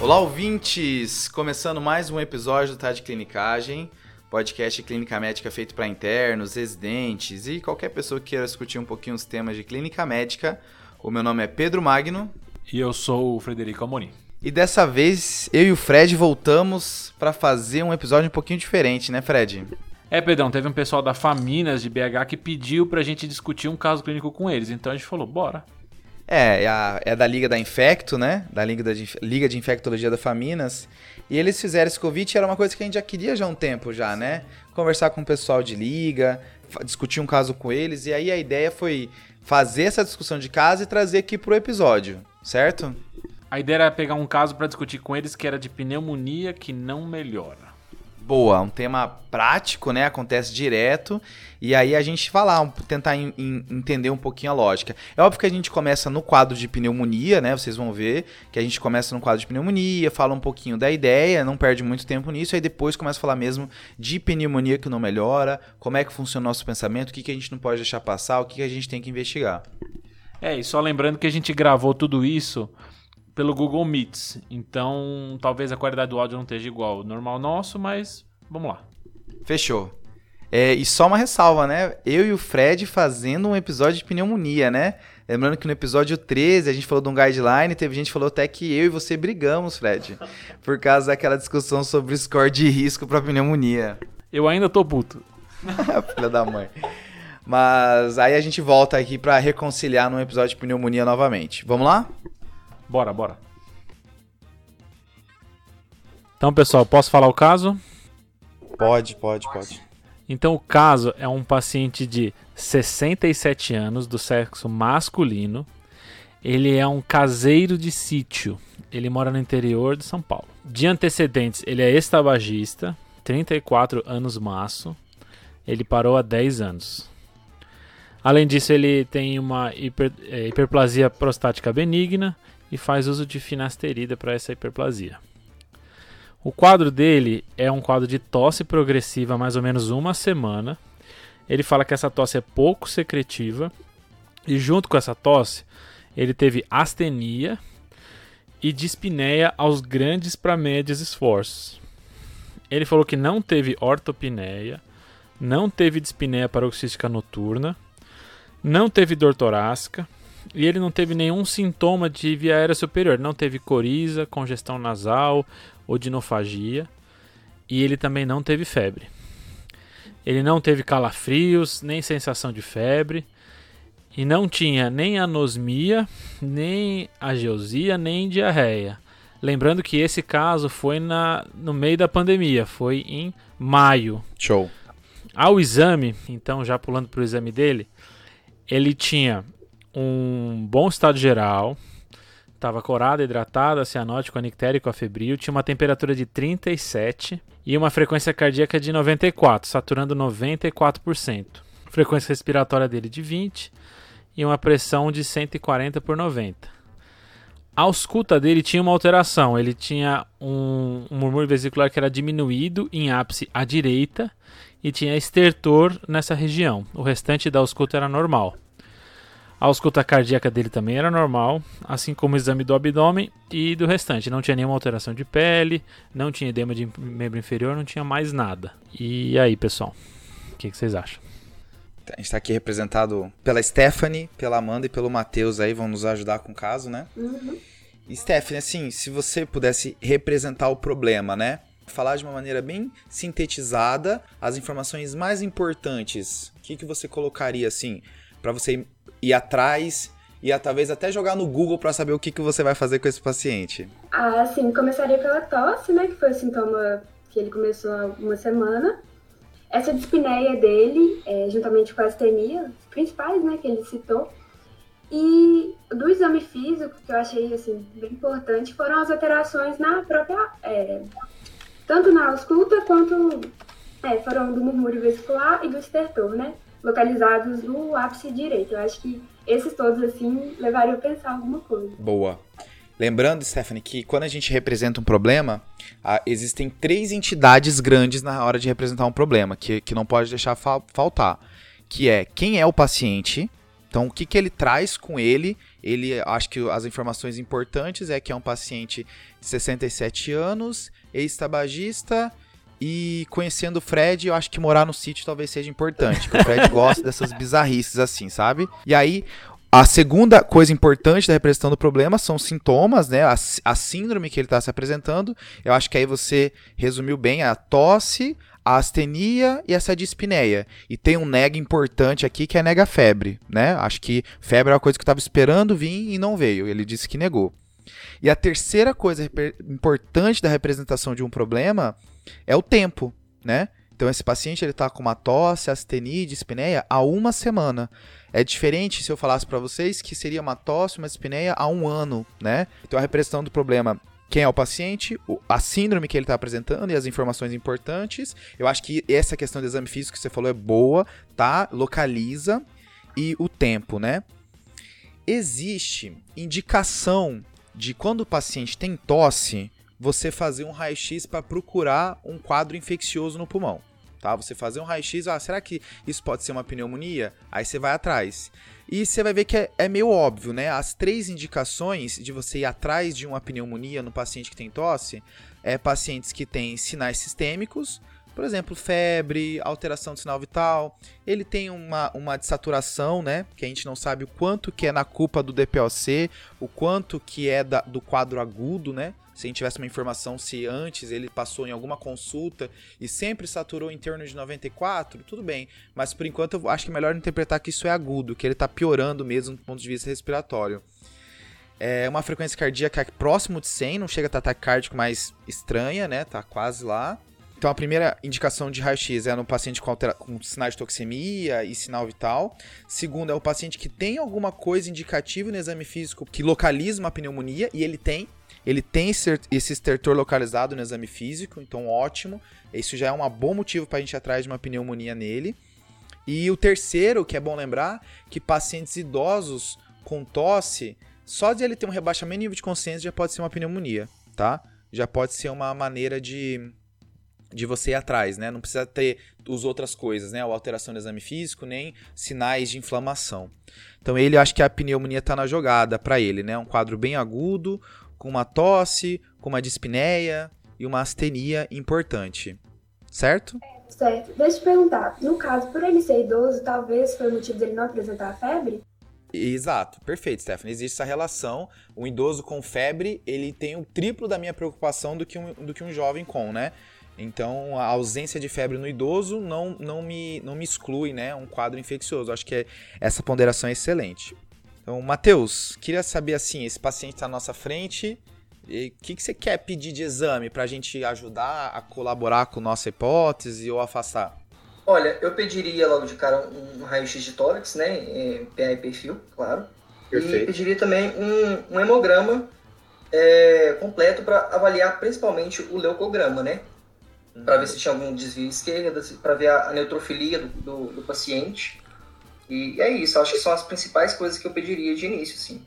Olá, ouvintes! Começando mais um episódio do Tá de Clinicagem, podcast de clínica médica feito para internos, residentes e qualquer pessoa que queira discutir um pouquinho os temas de clínica médica. O meu nome é Pedro Magno. E eu sou o Frederico Amorim. E dessa vez eu e o Fred voltamos para fazer um episódio um pouquinho diferente, né, Fred? É, Pedrão, teve um pessoal da Faminas de BH que pediu pra gente discutir um caso clínico com eles, então a gente falou, bora. É, é, é da Liga da Infecto, né? Da Liga, da, Liga de Infectologia da Faminas. E eles fizeram esse convite, era uma coisa que a gente já queria já há um tempo já, né? Conversar com o pessoal de liga, discutir um caso com eles. E aí a ideia foi fazer essa discussão de caso e trazer aqui pro episódio, certo? A ideia era pegar um caso para discutir com eles que era de pneumonia que não melhora boa, um tema prático, né? Acontece direto. E aí a gente falar, tentar in, in, entender um pouquinho a lógica. É óbvio que a gente começa no quadro de pneumonia, né? Vocês vão ver que a gente começa no quadro de pneumonia, fala um pouquinho da ideia, não perde muito tempo nisso, aí depois começa a falar mesmo de pneumonia que não melhora, como é que funciona o nosso pensamento, o que, que a gente não pode deixar passar, o que, que a gente tem que investigar. É, e só lembrando que a gente gravou tudo isso pelo Google Meets. Então, talvez a qualidade do áudio não esteja igual ao normal nosso, mas vamos lá. Fechou. É, e só uma ressalva, né? Eu e o Fred fazendo um episódio de pneumonia, né? Lembrando que no episódio 13 a gente falou de um guideline, teve gente que falou até que eu e você brigamos, Fred, por causa daquela discussão sobre score de risco para pneumonia. Eu ainda tô puto. Filha da mãe. Mas aí a gente volta aqui para reconciliar num episódio de pneumonia novamente. Vamos lá? Bora, bora. Então, pessoal, posso falar o caso? Pode, pode, pode. Então, o caso é um paciente de 67 anos, do sexo masculino. Ele é um caseiro de sítio. Ele mora no interior de São Paulo. De antecedentes, ele é ex-tabagista, 34 anos maço. Ele parou há 10 anos. Além disso, ele tem uma hiper, é, hiperplasia prostática benigna e faz uso de finasterida para essa hiperplasia. O quadro dele é um quadro de tosse progressiva mais ou menos uma semana. Ele fala que essa tosse é pouco secretiva e junto com essa tosse ele teve astenia e dispneia aos grandes para médios esforços. Ele falou que não teve ortopneia, não teve dispneia paroxística noturna, não teve dor torácica, e ele não teve nenhum sintoma de via aérea superior. Não teve coriza, congestão nasal, odinofagia. E ele também não teve febre. Ele não teve calafrios, nem sensação de febre. E não tinha nem anosmia, nem ageusia, nem diarreia. Lembrando que esse caso foi na, no meio da pandemia, foi em maio. Show. Ao exame, então já pulando para o exame dele, ele tinha um bom estado geral, estava corado, hidratado, cianótico, anictérico, afebril, tinha uma temperatura de 37 e uma frequência cardíaca de 94, saturando 94%. Frequência respiratória dele de 20 e uma pressão de 140 por 90. A ausculta dele tinha uma alteração, ele tinha um, um murmúrio vesicular que era diminuído em ápice à direita e tinha estertor nessa região. O restante da ausculta era normal. A ausculta cardíaca dele também era normal, assim como o exame do abdômen e do restante. Não tinha nenhuma alteração de pele, não tinha edema de membro inferior, não tinha mais nada. E aí, pessoal, o que, que, vocês acham? A gente está aqui representado pela Stephanie, pela Amanda e pelo Matheus aí, vão nos ajudar com o caso, né? Uhum. Stephanie, assim, se você pudesse representar o problema, né? Falar de uma maneira bem sintetizada as informações mais importantes, o que, que você colocaria, assim, para você ir atrás e talvez até jogar no Google para saber o que, que você vai fazer com esse paciente? Ah, sim, começaria pela tosse, né, que foi o sintoma que ele começou há uma semana. Essa dispneia dele, é, juntamente com a astenia, os principais, né, que ele citou. E do exame físico, que eu achei, assim, bem importante, foram as alterações na própria... É, tanto na ausculta quanto... É, foram do murmúrio vesicular e do estertor, né? Localizados no ápice direito. Eu acho que esses todos, assim, levariam a pensar alguma coisa. Boa. Lembrando, Stephanie, que quando a gente representa um problema, ah, existem três entidades grandes na hora de representar um problema, que, que não pode deixar fa faltar. Que é quem é o paciente, Então, o que, que ele traz com ele? Ele, acho que as informações importantes é que é um paciente de 67 anos, ex-tabagista, e conhecendo o Fred, eu acho que morar no sítio talvez seja importante. Porque o Fred gosta dessas bizarrices assim, sabe? E aí, a segunda coisa importante da representação do problema são os sintomas, né? A, a síndrome que ele está se apresentando. Eu acho que aí você resumiu bem a tosse, a astenia e essa dispneia. E tem um nega importante aqui que é nega febre, né? Acho que febre é uma coisa que eu estava esperando vir e não veio. Ele disse que negou. E a terceira coisa importante da representação de um problema é o tempo, né? Então esse paciente ele está com uma tosse, astenia dispneia há uma semana. É diferente se eu falasse para vocês que seria uma tosse, uma dispneia há um ano, né? Então a representação do problema quem é o paciente, a síndrome que ele está apresentando e as informações importantes. Eu acho que essa questão do exame físico que você falou é boa, tá? Localiza e o tempo, né? Existe indicação de quando o paciente tem tosse, você fazer um raio-x para procurar um quadro infeccioso no pulmão. Tá? Você fazer um raio-x, ah, será que isso pode ser uma pneumonia? Aí você vai atrás. E você vai ver que é, é, meio óbvio, né? As três indicações de você ir atrás de uma pneumonia no paciente que tem tosse é pacientes que têm sinais sistêmicos, por exemplo, febre, alteração do sinal vital. Ele tem uma, uma desaturação, né? Que a gente não sabe o quanto que é na culpa do DPOC, o quanto que é da, do quadro agudo, né? Se a gente tivesse uma informação se antes ele passou em alguma consulta e sempre saturou em torno de 94, tudo bem. Mas por enquanto eu acho que é melhor interpretar que isso é agudo, que ele está piorando mesmo do ponto de vista respiratório. É uma frequência cardíaca próximo de 100, não chega a estar taquicárdico, mas estranha, né? Tá quase lá. Então, a primeira indicação de raio-x é no paciente com, altera... com sinais de toxemia e sinal vital. Segundo, é o paciente que tem alguma coisa indicativa no exame físico que localiza uma pneumonia, e ele tem. Ele tem esse estertor localizado no exame físico, então ótimo. Isso já é um bom motivo para a gente ir atrás de uma pneumonia nele. E o terceiro, que é bom lembrar, que pacientes idosos com tosse, só de ele ter um rebaixamento nível de consciência já pode ser uma pneumonia, tá? Já pode ser uma maneira de, de você ir atrás, né? Não precisa ter as outras coisas, né? A alteração do exame físico, nem sinais de inflamação. Então ele acho que a pneumonia está na jogada para ele, né? Um quadro bem agudo, com uma tosse, com uma dispneia e uma astenia importante. Certo? Certo. Deixa eu te perguntar, no caso, por ele ser idoso, talvez foi o motivo dele não apresentar febre? Exato, perfeito, Stephanie. Existe essa relação. Um idoso com febre, ele tem o triplo da minha preocupação do que um, do que um jovem com, né? Então, a ausência de febre no idoso não, não, me, não me exclui, né? Um quadro infeccioso. Acho que é, essa ponderação é excelente. Então, Matheus, queria saber assim, esse paciente está à nossa frente, o que, que você quer pedir de exame para a gente ajudar a colaborar com nossa hipótese ou afastar? Olha, eu pediria logo de cara um raio-x de tórax, né? É, PA e perfil, claro. Perfeito. E pediria também um, um hemograma é, completo para avaliar principalmente o leucograma, né? Para ver se tinha algum desvio esquerda, para ver a, neutrofilia do, do, do, paciente. E é isso, acho que são as principais coisas que eu pediria de início, sim.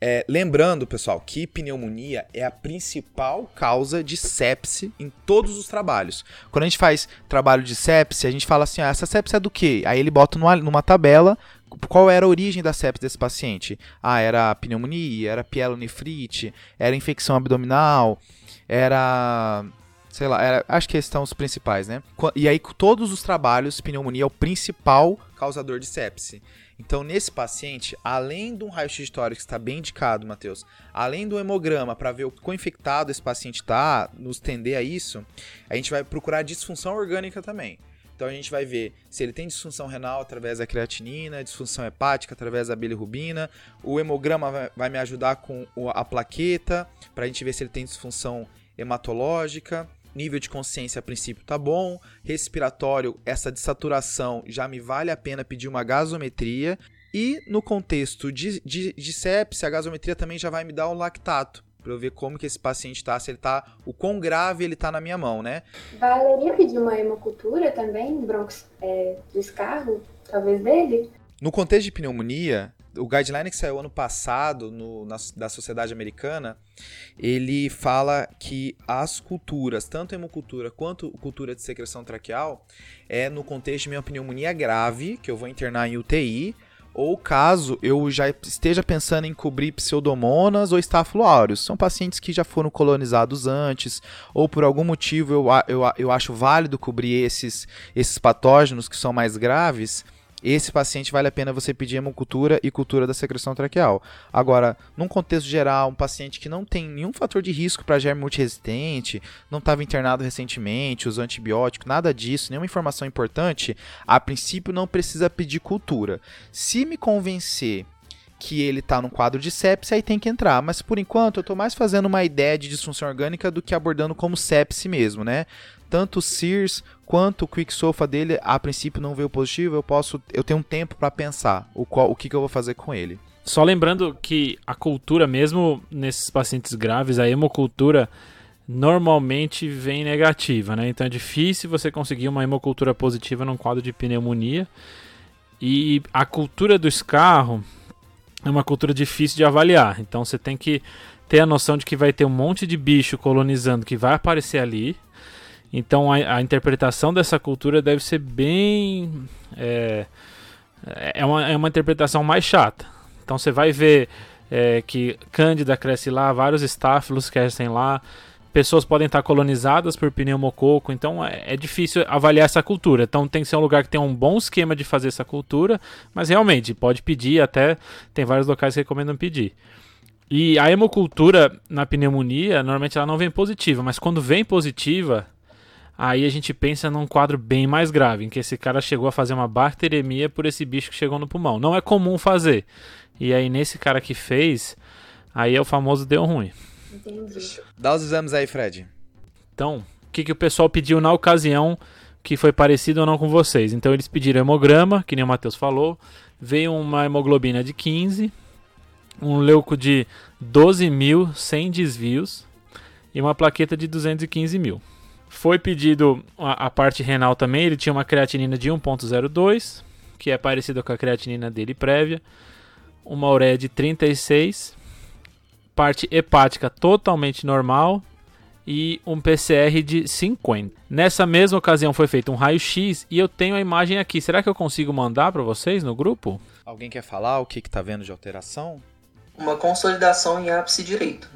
É, lembrando, pessoal, que pneumonia é a principal causa de sepse em todos os trabalhos. Quando a gente faz trabalho de sepse, a gente fala assim: ah, essa sepse é do quê? Aí ele bota numa, numa tabela qual era a origem da sepse desse paciente. Ah, era pneumonia, era pielonefrite, era infecção abdominal, era sei lá, era, acho que esses são os principais, né? E aí, todos os trabalhos, pneumonia é o principal causador de sepse. Então, nesse paciente, além de um raio-x de tórax que está bem indicado, Matheus, além do hemograma para ver o quão infectado esse paciente está, nos tender a isso, a gente vai procurar disfunção orgânica também. Então a gente vai ver se ele tem disfunção renal através da creatinina, disfunção hepática através da bilirrubina. O hemograma vai, me ajudar com a plaqueta para a gente ver se ele tem disfunção hematológica nível de consciência a princípio tá bom, respiratório, essa dessaturação já me vale a pena pedir uma gasometria. E no contexto de, de, de sepse, a gasometria também já vai me dar o lactato, para eu ver como que esse paciente tá, se ele tá, o quão grave ele tá na minha mão, né? Valeria pedir uma hemocultura também, bronx, é, talvez dele? No contexto de pneumonia, o guideline que saiu ano passado no, na, da Sociedade Americana, ele fala que as culturas, tanto hemocultura quanto cultura de secreção traqueal, é no contexto de minha pneumonia grave, que eu vou internar em UTI, ou caso eu já esteja pensando em cobrir pseudomonas ou estafiloaureus. São pacientes que já foram colonizados antes, ou por algum motivo eu, eu, eu acho válido cobrir esses, esses patógenos que são mais graves esse paciente vale a pena você pedir hemocultura e cultura da secreção traqueal. Agora, num contexto geral, um paciente que não tem nenhum fator de risco para germe multiresistente, não estava internado recentemente, usou antibiótico, nada disso, nenhuma informação importante, a princípio não precisa pedir cultura. Se me convencer que ele está num quadro de sepse, aí tem que entrar. Mas por enquanto eu estou mais fazendo uma ideia de disfunção orgânica do que abordando como sepse mesmo, né? Tanto o SIRS quanto o Quick Sofa dele, a princípio não veio positivo, eu posso, eu tenho um tempo para pensar o, qual, o que, que eu vou fazer com ele. Só lembrando que a cultura, mesmo nesses pacientes graves, a hemocultura normalmente vem negativa, né? Então é difícil você conseguir uma hemocultura positiva num quadro de pneumonia. E a cultura do escarro é uma cultura difícil de avaliar. Então você tem que ter a noção de que vai ter um monte de bicho colonizando que vai aparecer ali. Então a, a interpretação dessa cultura deve ser bem. É, é, uma, é uma interpretação mais chata. Então você vai ver é, que Cândida cresce lá, vários estáfilos crescem lá, pessoas podem estar colonizadas por pneumococo, então é, é, difícil avaliar essa cultura. Então tem que ser um lugar que tem um bom esquema de fazer essa cultura, mas realmente pode pedir, até tem vários locais que recomendam pedir. E a hemocultura na pneumonia, normalmente ela não vem positiva, mas quando vem positiva, aí a gente pensa num quadro bem mais grave, em que esse cara chegou a fazer uma bacteremia por esse bicho que chegou no pulmão. Não é comum fazer. E aí nesse cara que fez, aí é o famoso deu ruim. Entendi. Dá os exames aí, Fred. Então, o que, que o pessoal pediu na ocasião que foi parecido ou não com vocês? Então, eles pediram hemograma, que nem o Matheus falou, veio uma hemoglobina de 15, um leuco de 12 mil sem desvios e uma plaqueta de 215 mil. Foi pedido a, a parte renal também, ele tinha uma creatinina de 1.02, que é parecida com a creatinina dele prévia, uma ureia de 36 parte hepática totalmente normal e um PCR de 50. Nessa mesma ocasião foi feito um raio-x e eu tenho a imagem aqui. Será que eu consigo mandar para vocês no grupo? Alguém quer falar o que está vendo de alteração? Uma consolidação em ápice direito.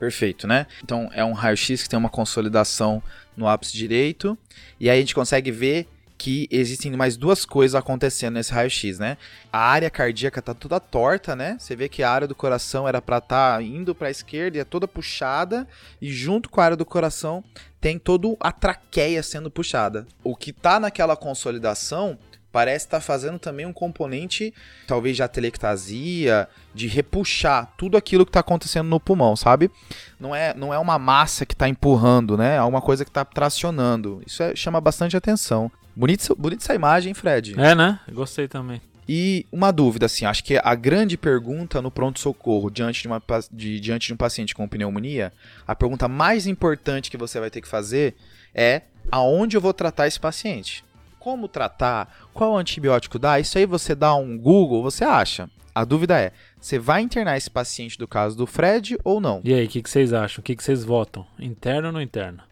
Perfeito, né? Então é um raio-x que tem uma consolidação no ápice direito e aí a gente consegue ver que existem mais duas coisas acontecendo nesse raio-x, né? A área cardíaca tá toda torta, né? Você vê que a área do coração era para estar tá indo para a esquerda e é toda puxada, e junto com a área do coração tem toda a traqueia sendo puxada. O que tá naquela consolidação parece estar tá fazendo também um componente, talvez de atelectasia, de repuxar tudo aquilo que está acontecendo no pulmão, sabe? Não é, não é uma massa que está empurrando, né? É uma coisa que está tracionando. Isso é, chama bastante atenção. Bonita, bonita essa imagem, Fred. É, né? Gostei também. E uma dúvida, assim, acho que a grande pergunta no pronto-socorro diante de, uma, de, diante de um paciente com pneumonia, a pergunta mais importante que você vai ter que fazer é aonde eu vou tratar esse paciente? Como tratar? Qual antibiótico dar? Isso aí você dá um Google, você acha. A dúvida é, você vai internar esse paciente do caso do Fred ou não? E aí, o que, que, vocês acham? O que, que vocês votam? Interno ou não interno?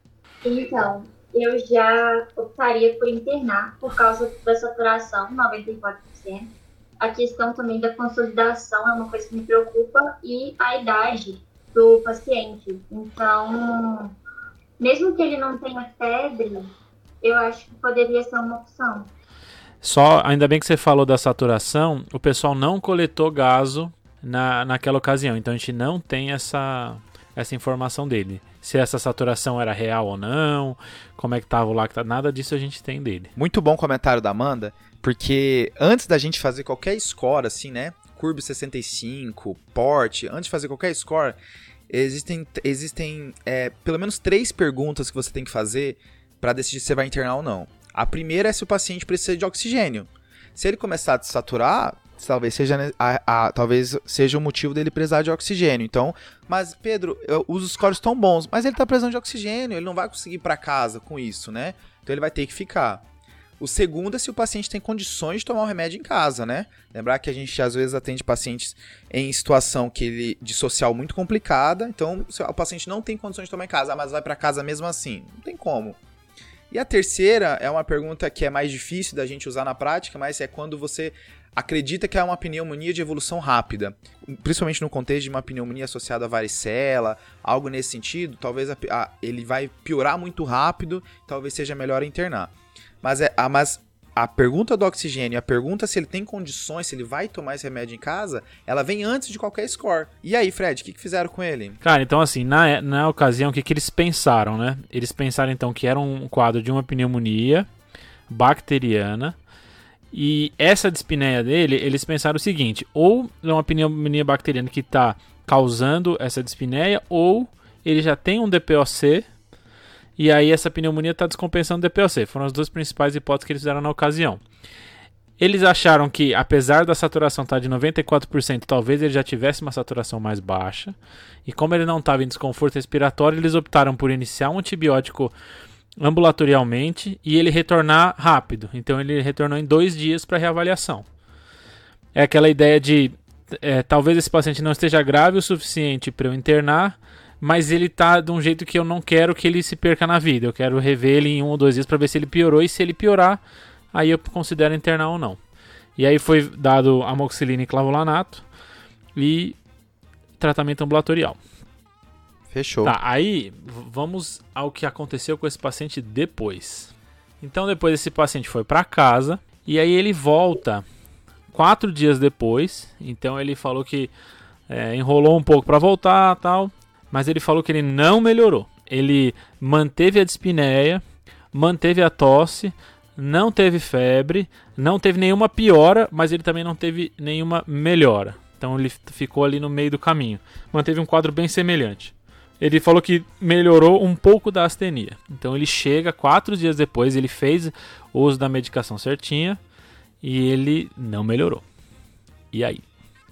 Então, eu já optaria por internar por causa da saturação, 94%. A questão também da consolidação é uma coisa que me preocupa e a idade do paciente. Então, mesmo que ele não tenha febre, eu acho que poderia ser uma opção. Só, ainda bem que você falou da saturação, o pessoal não coletou gaso na, naquela ocasião, então a gente não tem essa, essa informação dele se essa saturação era real ou não, como é que tava o lactato, nada disso a gente tem dele. Muito bom comentário da Amanda, porque antes da gente fazer qualquer score assim, né, Curb 65, Porte, antes de fazer qualquer score, existem, existem é, pelo menos três perguntas que você tem que fazer para decidir se vai internar ou não. A primeira é se o paciente precisa de oxigênio. Se ele começar a saturar, talvez seja a, a, talvez seja o motivo dele precisar de oxigênio. Então, mas Pedro, eu, os scores estão bons, mas ele está precisando de oxigênio, ele não vai conseguir ir para casa com isso, né? Então ele vai ter que ficar. O segundo é se o paciente tem condições de tomar o remédio em casa, né? Lembrar que a gente às vezes atende pacientes em situação que ele, de social muito complicada, então o paciente não tem condições de tomar em casa, mas vai para casa mesmo assim. Não tem como. E a terceira é uma pergunta que é mais difícil da gente usar na prática, mas é quando você acredita que é uma pneumonia de evolução rápida, principalmente no contexto de uma pneumonia associada a varicela, algo nesse sentido, talvez a, a, ele vai piorar muito rápido, talvez seja melhor internar. Mas, é, a, mas a pergunta do oxigênio, a pergunta se ele tem condições, se ele vai tomar esse remédio em casa, ela vem antes de qualquer score. E aí, Fred, o que, que fizeram com ele? Cara, então assim, na, na ocasião, o que, que eles pensaram, né? Eles pensaram então que era um quadro de uma pneumonia bacteriana. E essa dispneia dele, eles pensaram o seguinte: ou é uma pneumonia bacteriana que está causando essa dispneia, ou ele já tem um DPOC e aí essa pneumonia está descompensando o DPOC. Foram as duas principais hipóteses que eles fizeram na ocasião. Eles acharam que, apesar da saturação estar tá de 94%, talvez ele já tivesse uma saturação mais baixa. E como ele não estava em desconforto respiratório, eles optaram por iniciar um antibiótico ambulatorialmente e ele retornar rápido. Então ele retornou em dois dias para reavaliação. É aquela ideia de é, talvez esse paciente não esteja grave o suficiente para eu internar, mas ele tá de um jeito que eu não quero que ele se perca na vida. Eu quero rever ele em um ou dois dias para ver se ele piorou e se ele piorar, aí eu considero internar ou não. E aí foi dado amoxicilina e clavulanato e tratamento ambulatorial. Fechou. Tá, aí vamos ao que aconteceu com esse paciente depois. Então depois esse paciente foi para casa e aí ele volta quatro dias depois. Então ele falou que é, enrolou um pouco para voltar, tal mas ele falou que ele não melhorou. Ele manteve a dispneia, manteve a tosse, não teve febre, não teve nenhuma piora, mas ele também não teve nenhuma melhora. Então ele ficou ali no meio do caminho. Manteve um quadro bem semelhante. Ele falou que melhorou um pouco da astenia. Então ele chega quatro dias depois, ele fez o uso da medicação certinha e ele não melhorou. E aí?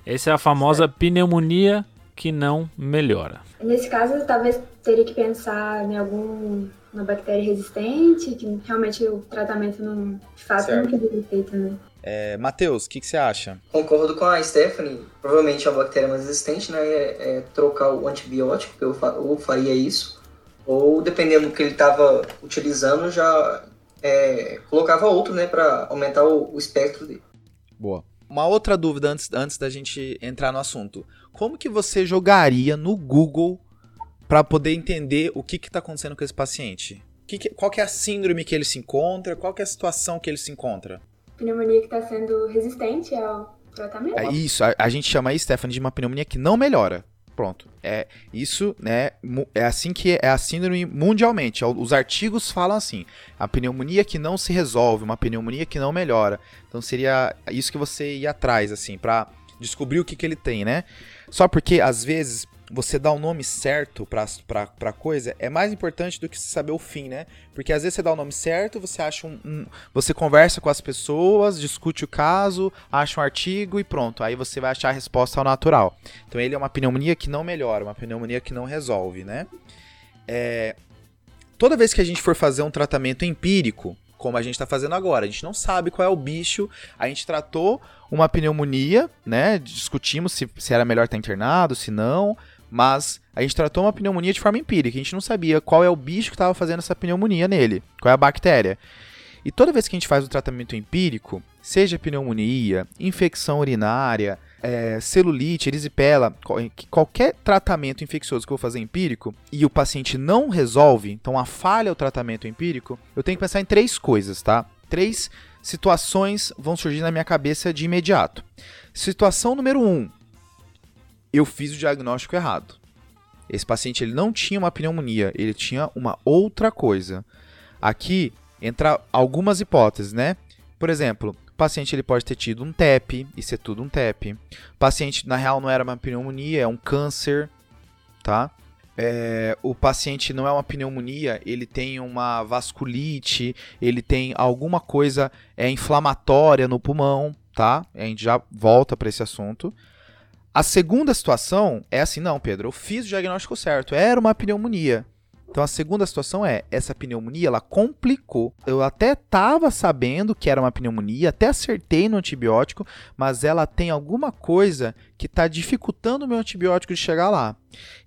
Essa é a famosa pneumonia que não melhora. Nesse caso, talvez teria que pensar em alguma bactéria resistente, que realmente o tratamento não, de fato certo. não teria feito, né? É, Matheus, o que, que, você acha? Concordo com a Stephanie. Provavelmente a bactéria mais resistente né, é, é trocar o antibiótico, eu, fa eu faria isso. Ou, dependendo do que ele estava utilizando, já é, colocava outro né, para aumentar o, o espectro dele. Boa. Uma outra dúvida antes, antes da gente entrar no assunto. Como que você jogaria no Google para poder entender o que está acontecendo com esse paciente? Que que, qual que é a síndrome que ele se encontra? Qual que é a situação que ele se encontra? Pneumonia que está sendo resistente ao tratamento. É isso, a, a gente chama aí, Stephanie, de uma pneumonia que não melhora. Pronto. É isso, né? É assim que é a síndrome mundialmente. Os artigos falam assim: a pneumonia que não se resolve, uma pneumonia que não melhora. Então seria isso que você ia atrás, assim, para descobrir o que, que ele tem, né? Só porque às vezes você dar o nome certo pra, pra, pra coisa é mais importante do que saber o fim, né? Porque às vezes você dá o nome certo, você acha um, um, Você conversa com as pessoas, discute o caso, acha um artigo e pronto. Aí você vai achar a resposta ao natural. Então ele é uma pneumonia que não melhora, uma pneumonia que não resolve, né? É, toda vez que a gente for fazer um tratamento empírico, como a gente está fazendo agora. A gente não sabe qual é o bicho. A gente tratou uma pneumonia, né? Discutimos se, se era melhor estar internado, se não. Mas a gente tratou uma pneumonia de forma empírica. A gente não sabia qual é o bicho que estava fazendo essa pneumonia nele, qual é a bactéria. E toda vez que a gente faz o tratamento empírico, seja pneumonia, infecção urinária, é, celulite, erisipela, qualquer tratamento infeccioso que eu vou fazer empírico e o paciente não resolve, então a falha é o tratamento empírico, eu tenho que pensar em três coisas, tá? Três situações vão surgir na minha cabeça de imediato. Situação número um, eu fiz o diagnóstico errado. Esse paciente ele não tinha uma pneumonia, ele tinha uma outra coisa. Aqui entra algumas hipóteses, né? Por exemplo, paciente ele pode ter tido um TEP, isso é tudo um TEP. O paciente, na real, não era uma pneumonia, é um câncer, tá? É, o paciente não é uma pneumonia, ele tem uma vasculite, ele tem alguma coisa é, inflamatória no pulmão, tá? A gente já volta para esse assunto. A segunda situação é assim, não, Pedro, eu fiz o diagnóstico certo, era uma pneumonia. Então a segunda situação é, essa pneumonia ela complicou. Eu até estava sabendo que era uma pneumonia, até acertei no antibiótico, mas ela tem alguma coisa que está dificultando o meu antibiótico de chegar lá.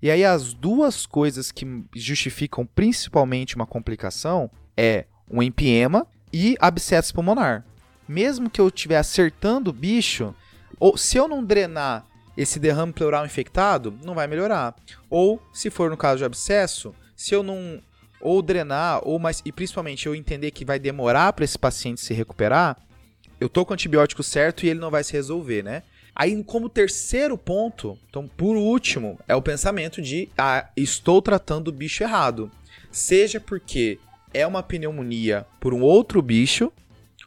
E aí as duas coisas que justificam principalmente uma complicação é um empiema e abscesso pulmonar. Mesmo que eu estiver acertando o bicho, ou se eu não drenar esse derrame pleural infectado, não vai melhorar. Ou, se for no caso de abscesso, se eu não ou drenar, ou mais e principalmente eu entender que vai demorar para esse paciente se recuperar, eu tô com o antibiótico certo e ele não vai se resolver, né? Aí, como terceiro ponto, então por último, é o pensamento de ah, estou tratando o bicho errado. Seja porque é uma pneumonia por um outro bicho,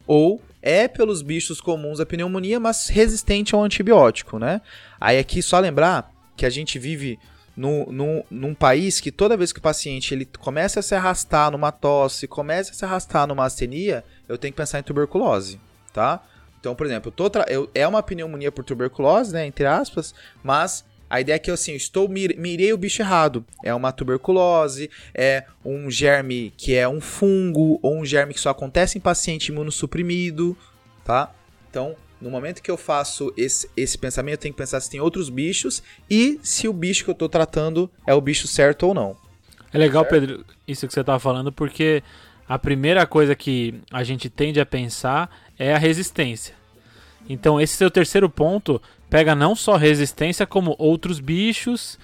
ou é pelos bichos comuns a pneumonia, mas resistente ao antibiótico, né? Aí aqui só lembrar que a gente vive no, no, num país que toda vez que o paciente ele começa a se arrastar numa tosse, começa a se arrastar numa astenia, eu tenho que pensar em tuberculose, tá? Então, por exemplo, eu tô eu, é uma pneumonia por tuberculose, né, entre aspas, mas a ideia é que eu assim, estou mirei o bicho errado. É uma tuberculose, é um germe que é um fungo ou um germe que só acontece em paciente imunossuprimido, tá? Então, no momento que eu faço esse, esse pensamento, eu tenho que pensar se tem outros bichos e se o bicho que eu estou tratando é o bicho certo ou não. É legal, certo? Pedro, isso que você está falando, porque a primeira coisa que a gente tende a pensar é a resistência. Então, esse seu terceiro ponto pega não só resistência, como outros bichos,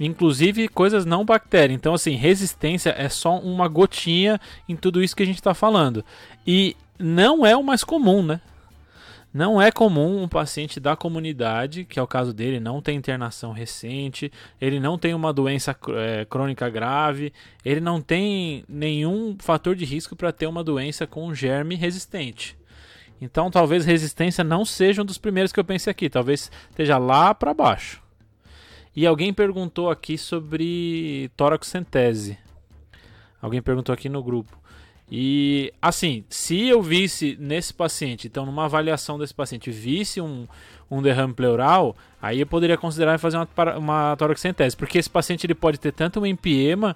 inclusive coisas não bactérias. Então, assim, resistência é só uma gotinha em tudo isso que a gente está falando. E não é o mais comum, né? Não é comum um paciente da comunidade, que é o caso dele, não tem internação recente, ele não tem uma doença é, crônica grave, ele não tem nenhum fator de risco para ter uma doença com germe resistente. Então, talvez resistência não seja um dos primeiros que eu pense aqui, talvez esteja lá para baixo. E alguém perguntou aqui sobre toracocentese. Alguém perguntou aqui no grupo. E assim, se eu visse nesse paciente, então numa avaliação desse paciente, visse um, um derrame pleural, aí eu poderia considerar fazer uma, uma toracocentese, porque esse paciente ele pode ter tanto um empiema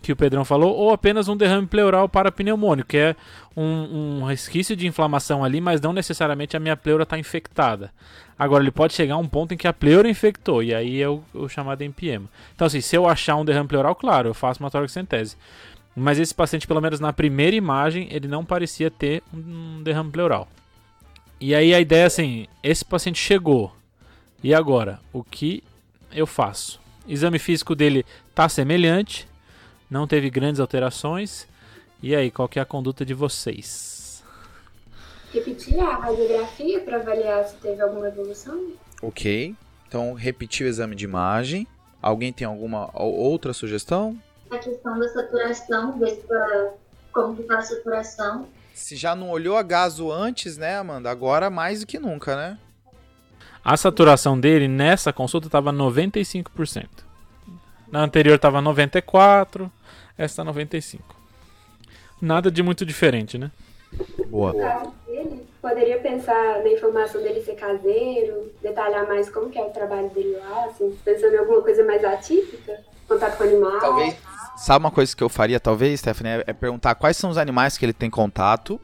que o Pedrão falou, ou apenas um derrame pleural parapneumônico, que é um, um resquício de inflamação ali, mas não necessariamente a minha pleura está infectada. Agora, ele pode chegar a um ponto em que a pleura infectou, e aí é o, o chamado empiema. Então, assim, se eu achar um derrame pleural, claro, eu faço uma toracocentese. Mas esse paciente, pelo menos na primeira imagem, ele não parecia ter um derrame pleural. E aí a ideia é assim, esse paciente chegou. E agora, o que eu faço? Exame físico dele está semelhante, não teve grandes alterações. E aí, qual que é a conduta de vocês? Repetir a radiografia para avaliar se teve alguma evolução? Ok. Então, repetir o exame de imagem. Alguém tem alguma outra sugestão? A questão da saturação, ver pra, como que tá a saturação. Se já não olhou a gaso antes, né, Amanda? Agora mais do que nunca, né? A saturação dele nessa consulta estava 95%. Na anterior estava 94%, essa 95%. Nada de muito diferente, né? Boa. Ele poderia pensar na informação dele ser caseiro, detalhar mais como que é o trabalho dele lá, assim, pensando em alguma coisa mais atípica, contato com animal. Talvez Sabe uma coisa que eu faria, talvez, Stephanie? É, é perguntar quais são os animais que ele tem contato.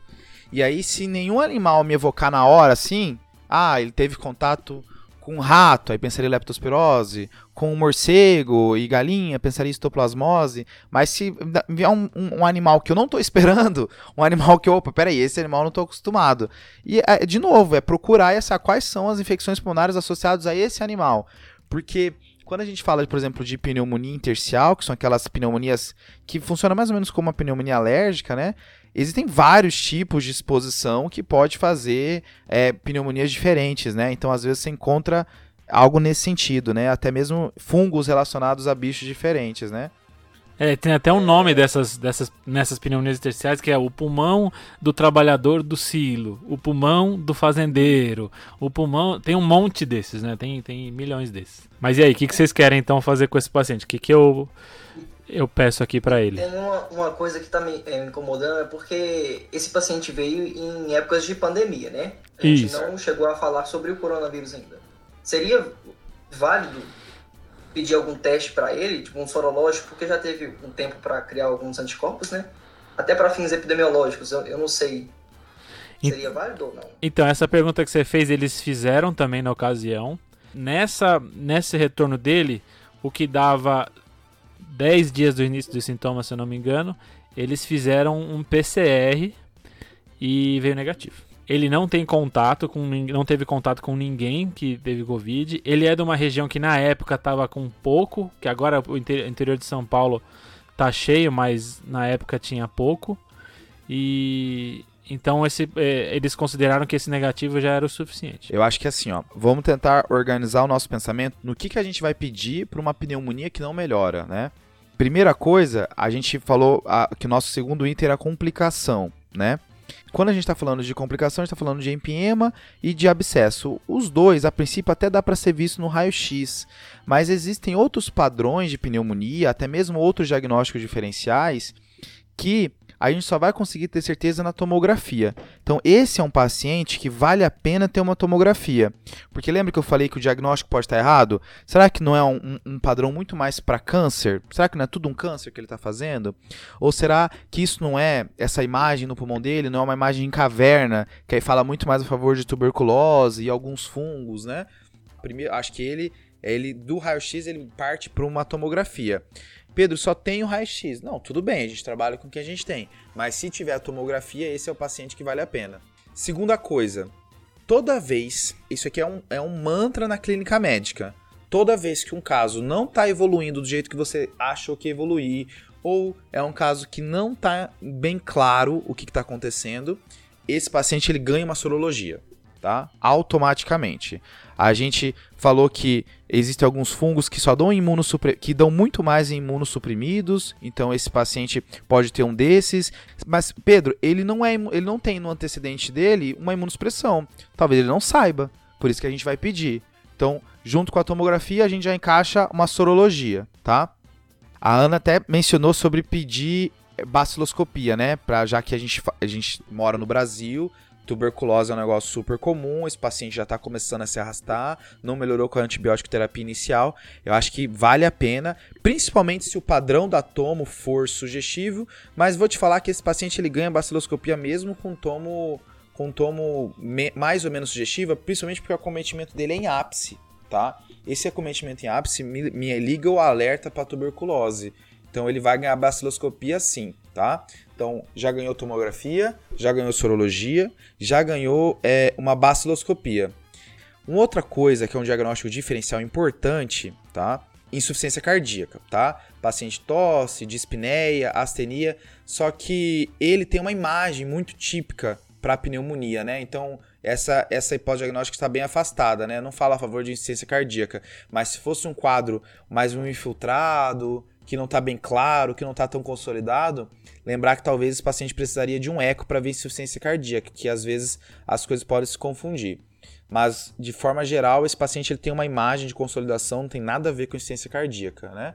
E aí, se nenhum animal me evocar na hora, assim, ah, ele teve contato com um rato, aí pensaria leptospirose, com um morcego e galinha, pensaria histoplasmose, mas se vier um, um, um, animal que eu não estou esperando, um animal que, opa, peraí, esse animal eu não estou acostumado. E, é, de novo, é procurar essa, quais são as infecções pulmonares associadas a esse animal, porque quando a gente fala, por exemplo, de pneumonia intersticial, que são aquelas pneumonias que funcionam mais ou menos como uma pneumonia alérgica, né? Existem vários tipos de exposição que pode fazer é, pneumonias diferentes, né? Então, às vezes, você encontra algo nesse sentido, né? Até mesmo fungos relacionados a bichos diferentes, né? É, tem até um nome dessas, dessas nessas pneumonias terciárias que é o pulmão do trabalhador do silo, o pulmão do fazendeiro, o pulmão. Tem um monte desses, né? Tem, tem milhões desses. Mas e aí, o que, que vocês querem então fazer com esse paciente? O que, que eu, eu peço aqui para ele? Tem uma, uma coisa que tá me, é, me, incomodando é porque esse paciente veio em épocas de pandemia, né? A gente Isso. não chegou a falar sobre o coronavírus ainda. Seria válido pedir algum teste para ele, tipo um sorológico, porque já teve um tempo para criar alguns anticorpos, né? Até para fins epidemiológicos, eu, eu não sei. Seria válido ou não? Então, essa pergunta que você fez, eles fizeram também na ocasião. Nessa, nesse retorno dele, o que dava 10 dias do início dos sintomas, se eu não me engano, eles fizeram um PCR e veio negativo. Ele não tem contato com não teve contato com ninguém que teve Covid. Ele é de uma região que na época estava com pouco, que agora o interior de São Paulo tá cheio, mas na época tinha pouco. E então esse, é, eles consideraram que esse negativo já era o suficiente. Eu acho que assim, ó, vamos tentar organizar o nosso pensamento no que, que a gente vai pedir para uma pneumonia que não melhora, né? Primeira coisa, a gente falou a, que o nosso segundo item era complicação, né? Quando a gente está falando de complicação, a gente está falando de empiema e de abscesso. Os dois, a princípio, até dá para ser visto no raio-x, mas existem outros padrões de pneumonia, até mesmo outros diagnósticos diferenciais, que a gente só vai conseguir ter certeza na tomografia. Então, esse é um paciente que vale a pena ter uma tomografia. Porque lembra que eu falei que o diagnóstico pode estar errado? Será que não é um, um padrão muito mais para câncer? Será que não é tudo um câncer que ele está fazendo? Ou será que isso não é, essa imagem no pulmão dele, não é uma imagem em caverna, que aí fala muito mais a favor de tuberculose e alguns fungos, né? Primeiro, acho que ele, ele do raio-x, ele parte para uma tomografia. Pedro, só tem o raio-x. Não, tudo bem, a gente trabalha com o que a gente tem. Mas se tiver a tomografia, esse é o paciente que vale a pena. Segunda coisa, toda vez, isso aqui é um, é um mantra na clínica médica. Toda vez que um caso não está evoluindo do jeito que você achou que evoluir, ou é um caso que não está bem claro o que está acontecendo, esse paciente ele ganha uma sorologia, tá? Automaticamente. A gente falou que existem alguns fungos que só dão imunossupre... que dão muito mais em imunossuprimidos, então esse paciente pode ter um desses. Mas Pedro, ele não é ele não tem no antecedente dele uma imunossupressão. Talvez ele não saiba. Por isso que a gente vai pedir. Então, junto com a tomografia, a gente já encaixa uma sorologia, tá? A Ana até mencionou sobre pedir baciloscopia, né? Pra, já que a gente, a gente mora no Brasil, Tuberculose é um negócio super comum, esse paciente já está começando a se arrastar, não melhorou com a antibiótico terapia inicial. Eu acho que vale a pena, principalmente se o padrão da tomo for sugestivo, mas vou te falar que esse paciente ele ganha baciloscopia mesmo com tomo com tomo mais ou menos sugestiva, principalmente porque o acometimento dele é em ápice, tá? Esse acometimento em ápice me, me liga o alerta para tuberculose. Então ele vai ganhar baciloscopia sim, tá? Então, já ganhou tomografia, já ganhou sorologia, já ganhou é, uma baciloscopia. Uma outra coisa que é um diagnóstico diferencial importante, tá? Insuficiência cardíaca, tá? Paciente tosse, dispneia, astenia, só que ele tem uma imagem muito típica para pneumonia, né? Então, essa, essa hipótese diagnóstica está bem afastada, né? Não fala a favor de insuficiência cardíaca, mas se fosse um quadro mais um infiltrado, que não está bem claro, que não está tão consolidado, lembrar que talvez esse paciente precisaria de um eco para ver insuficiência cardíaca, que às vezes as coisas podem se confundir. Mas, de forma geral, esse paciente ele tem uma imagem de consolidação, não tem nada a ver com insuficiência cardíaca, né?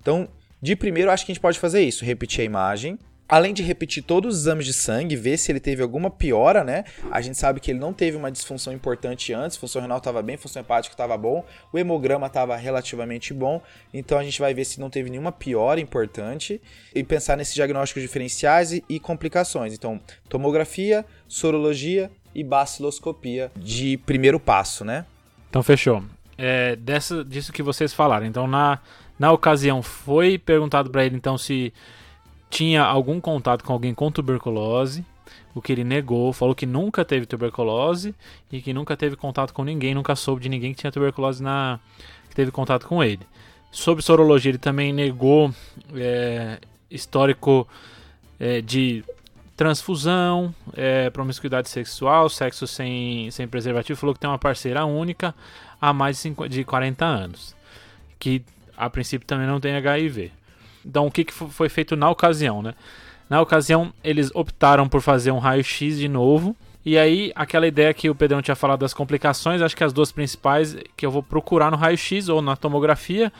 Então, de primeiro, acho que a gente pode fazer isso, repetir a imagem, Além de repetir todos os exames de sangue, ver se ele teve alguma piora, né? A gente sabe que ele não teve uma disfunção importante antes, função renal estava bem, função hepática estava bom, o hemograma estava relativamente bom, então a gente vai ver se não teve nenhuma piora importante e pensar nesses diagnósticos diferenciais e, e complicações. Então, tomografia, sorologia e baciloscopia de primeiro passo, né? Então fechou. É, dessa, disso que vocês falaram. Então, na, na ocasião, foi perguntado para ele então se tinha algum contato com alguém com tuberculose, o que ele negou, falou que nunca teve tuberculose e que nunca teve contato com ninguém, nunca soube de ninguém que tinha tuberculose na que teve contato com ele. Sobre sorologia, ele também negou é, histórico é, de transfusão, é, promiscuidade sexual, sexo sem, sem preservativo. Falou que tem uma parceira única há mais de, 50, de 40 anos, que a princípio também não tem HIV. Então, o que, que foi feito na ocasião, né? Na ocasião, eles optaram por fazer um raio-x de novo. E aí, aquela ideia que o Pedrão tinha falado das complicações, acho que as duas principais que eu vou procurar no raio-x ou na tomografia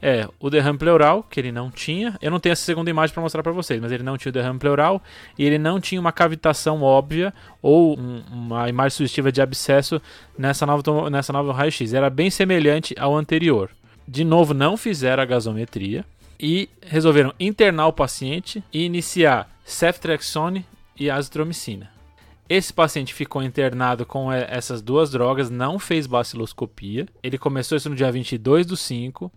é o derrame pleural, que ele não tinha. Eu não tenho essa segunda imagem para mostrar para vocês, mas ele não tinha o derrame pleural e ele não tinha uma cavitação óbvia ou um, uma imagem sugestiva de abscesso nessa nova, nessa nova raio-x. Era bem semelhante ao anterior. De novo, não fizeram a gasometria e resolveram internar o paciente e iniciar ceftriaxone e azitromicina. Esse paciente ficou internado com essas duas drogas, não fez baciloscopia. Ele começou isso no dia 22 do 5.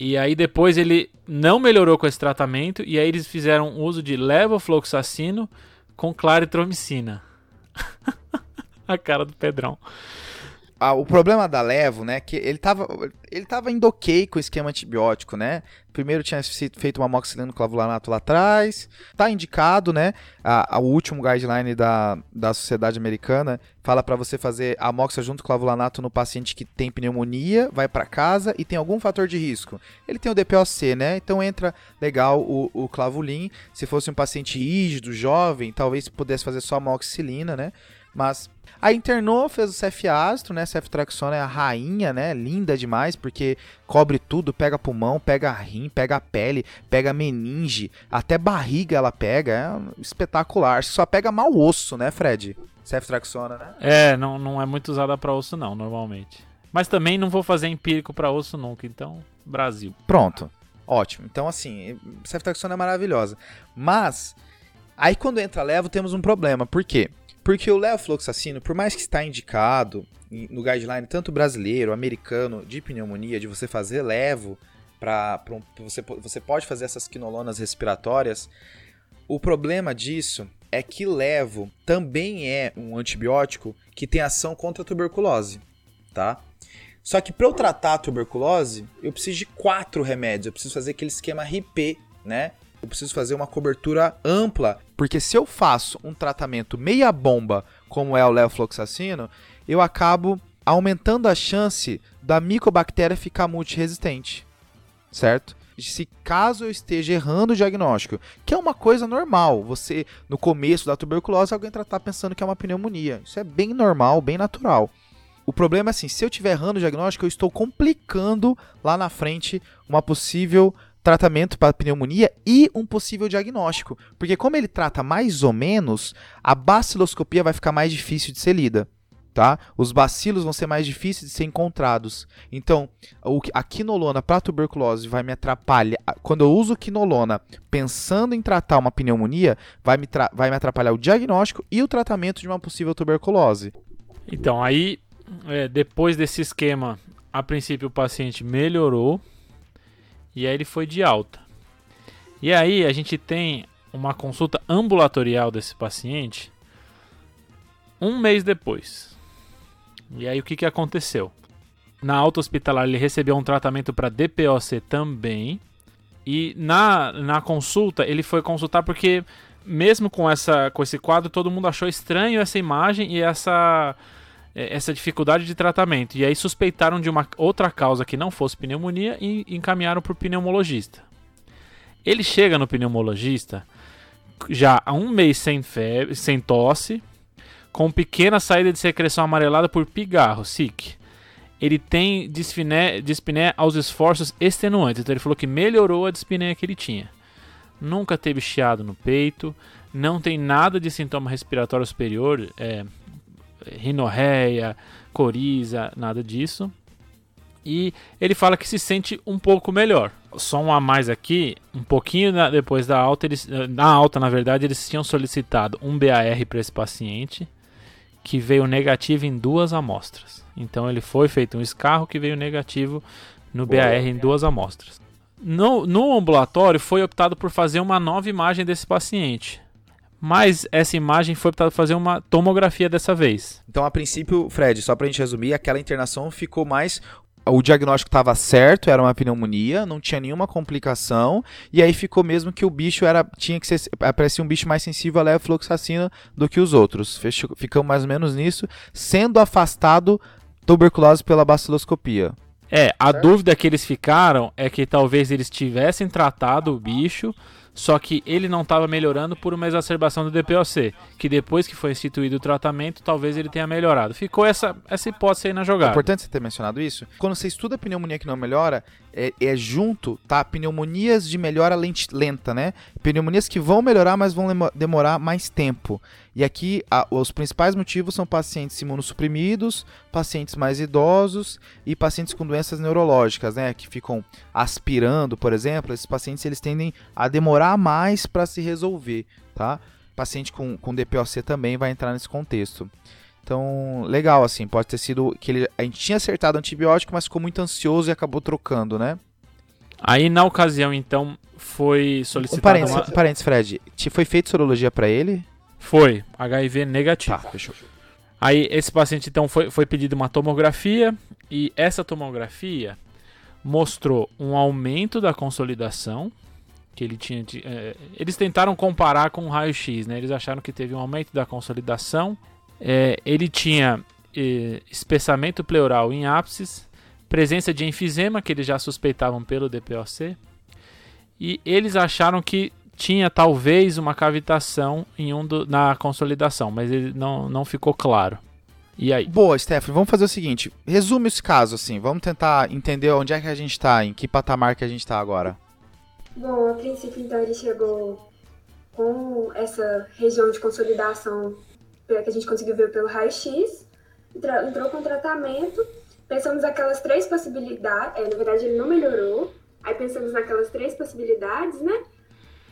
E aí depois ele não melhorou com esse tratamento e aí eles fizeram uso de levofloxacino com claritromicina. a cara do Pedrão. O problema da Levo, né, que ele tava, ele tava indo ok com o esquema antibiótico, né? Primeiro tinha feito uma amoxicilina clavulanato lá atrás, tá indicado, né? A, o último guideline da, da Sociedade Americana fala para você fazer amoxa junto com clavulanato no paciente que tem pneumonia, vai para casa e tem algum fator de risco. Ele tem o DPOC, né? Então entra legal o, o clavulin. Se fosse um paciente rígido, jovem, talvez pudesse fazer só amoxicilina, né? Mas aí internou, fez o cefastro, né? Ceftraxona é a rainha, né? Linda demais, porque cobre tudo, pega pulmão, pega rim, pega pele, pega meninge, até barriga ela pega, é espetacular. Só pega mal osso, né, Fred? Ceftraxona, né? É, não, não é muito usada para osso não, normalmente. Mas também não vou fazer empírico para osso nunca, então, Brasil. Pronto. Ótimo. Então, assim, ceftraxona é maravilhosa. Mas, aí quando entra levo, temos um problema. Por quê? Porque o levofloxacino, por mais que está indicado no guideline tanto brasileiro, americano, de pneumonia, de você fazer levo, para um, você, você pode fazer essas quinolonas respiratórias, o problema disso é que levo também é um antibiótico que tem ação contra a tuberculose, tá? Só que para eu tratar a tuberculose, eu preciso de quatro remédios. Eu preciso fazer aquele esquema RIP, né? Eu preciso fazer uma cobertura ampla, porque se eu faço um tratamento meia bomba, como é o levofloxacino, eu acabo aumentando a chance da micobactéria ficar multiresistente, certo? Se caso eu esteja errando o diagnóstico, que é uma coisa normal, você no começo da tuberculose alguém tratar pensando que é uma pneumonia, isso é bem normal, bem natural. O problema é assim, se eu estiver errando o diagnóstico, eu estou complicando lá na frente uma possível tratamento para pneumonia e um possível diagnóstico. Porque como ele trata mais ou menos, a baciloscopia vai ficar mais difícil de ser lida. Tá? Os bacilos vão ser mais difíceis de ser encontrados. Então, a quinolona para tuberculose vai me atrapalhar. Quando eu uso quinolona pensando em tratar uma pneumonia, vai me, vai me atrapalhar o diagnóstico e o tratamento de uma possível tuberculose. Então, aí, é, depois desse esquema, a princípio o paciente melhorou, e aí ele foi de alta. E aí a gente tem uma consulta ambulatorial desse paciente um mês depois. E aí o que, que aconteceu? Na alta hospitalar ele recebeu um tratamento para DPOC também. E na, na consulta ele foi consultar porque mesmo com, essa, com esse quadro todo mundo achou estranho essa imagem e essa essa dificuldade de tratamento. E aí suspeitaram de uma outra causa que não fosse pneumonia e encaminharam para o pneumologista. Ele chega no pneumologista já há um mês sem febre, sem tosse, com pequena saída de secreção amarelada por pigarro, SIC. Ele tem dispneia aos esforços extenuantes, então ele falou que melhorou a dispneia que ele tinha. Nunca teve chiado no peito, não tem nada de sintoma respiratório superior, é, rinorreia, coriza, nada disso. E ele fala que se sente um pouco melhor. Só um a mais aqui, um pouquinho na, depois da alta, eles, na alta, na verdade, eles tinham solicitado um BAR para esse paciente, que veio negativo em duas amostras. Então ele foi feito um escarro que veio negativo no BAR em duas amostras. No, no ambulatório foi optado por fazer uma nova imagem desse paciente. Mas essa imagem foi para fazer uma tomografia dessa vez. Então, a princípio, Fred, só para a gente resumir, aquela internação ficou mais o diagnóstico estava certo, era uma pneumonia, não tinha nenhuma complicação, e aí ficou mesmo que o bicho era tinha que ser parecia um bicho mais sensível à levofloxacina do que os outros. ficamos mais ou menos nisso, sendo afastado tuberculose pela baciloscopia. É, a certo? dúvida que eles ficaram é que talvez eles tivessem tratado o bicho, só que ele não estava melhorando por uma exacerbação do DPOC, que depois que foi instituído o tratamento, talvez ele tenha melhorado. Ficou essa, essa hipótese aí na jogada. É importante você ter mencionado isso. Quando você estuda a pneumonia que não melhora, é, é junto, tá? Pneumonias de melhora lenta, né? Pneumonias que vão melhorar, mas vão demorar mais tempo. E aqui a, os principais motivos são pacientes imunossuprimidos, pacientes mais idosos e pacientes com doenças neurológicas, né, que ficam aspirando, por exemplo. Esses pacientes eles tendem a demorar mais para se resolver, tá? Paciente com, com DPOC também vai entrar nesse contexto. Então, legal, assim, pode ter sido que ele, a gente tinha acertado o antibiótico, mas ficou muito ansioso e acabou trocando, né? Aí na ocasião, então, foi solicitado. Um parênteses, uma... um parênteses Fred. Foi feita sorologia para ele? Foi, HIV negativo. Tá, fechou. Aí esse paciente então foi, foi pedido uma tomografia e essa tomografia mostrou um aumento da consolidação que ele tinha. De, é, eles tentaram comparar com o raio-x, né? Eles acharam que teve um aumento da consolidação. É, ele tinha é, espessamento pleural em ápices, presença de enfisema que eles já suspeitavam pelo DPOC. E eles acharam que tinha talvez uma cavitação em um do, na consolidação, mas ele não, não ficou claro. E aí? Boa, Stephanie, vamos fazer o seguinte: resume esse caso, assim, vamos tentar entender onde é que a gente está, em que patamar que a gente está agora. Bom, a princípio, então, ele chegou com essa região de consolidação que a gente conseguiu ver pelo raio-x, entrou com tratamento, pensamos naquelas três possibilidades, é, na verdade ele não melhorou, aí pensamos naquelas três possibilidades, né?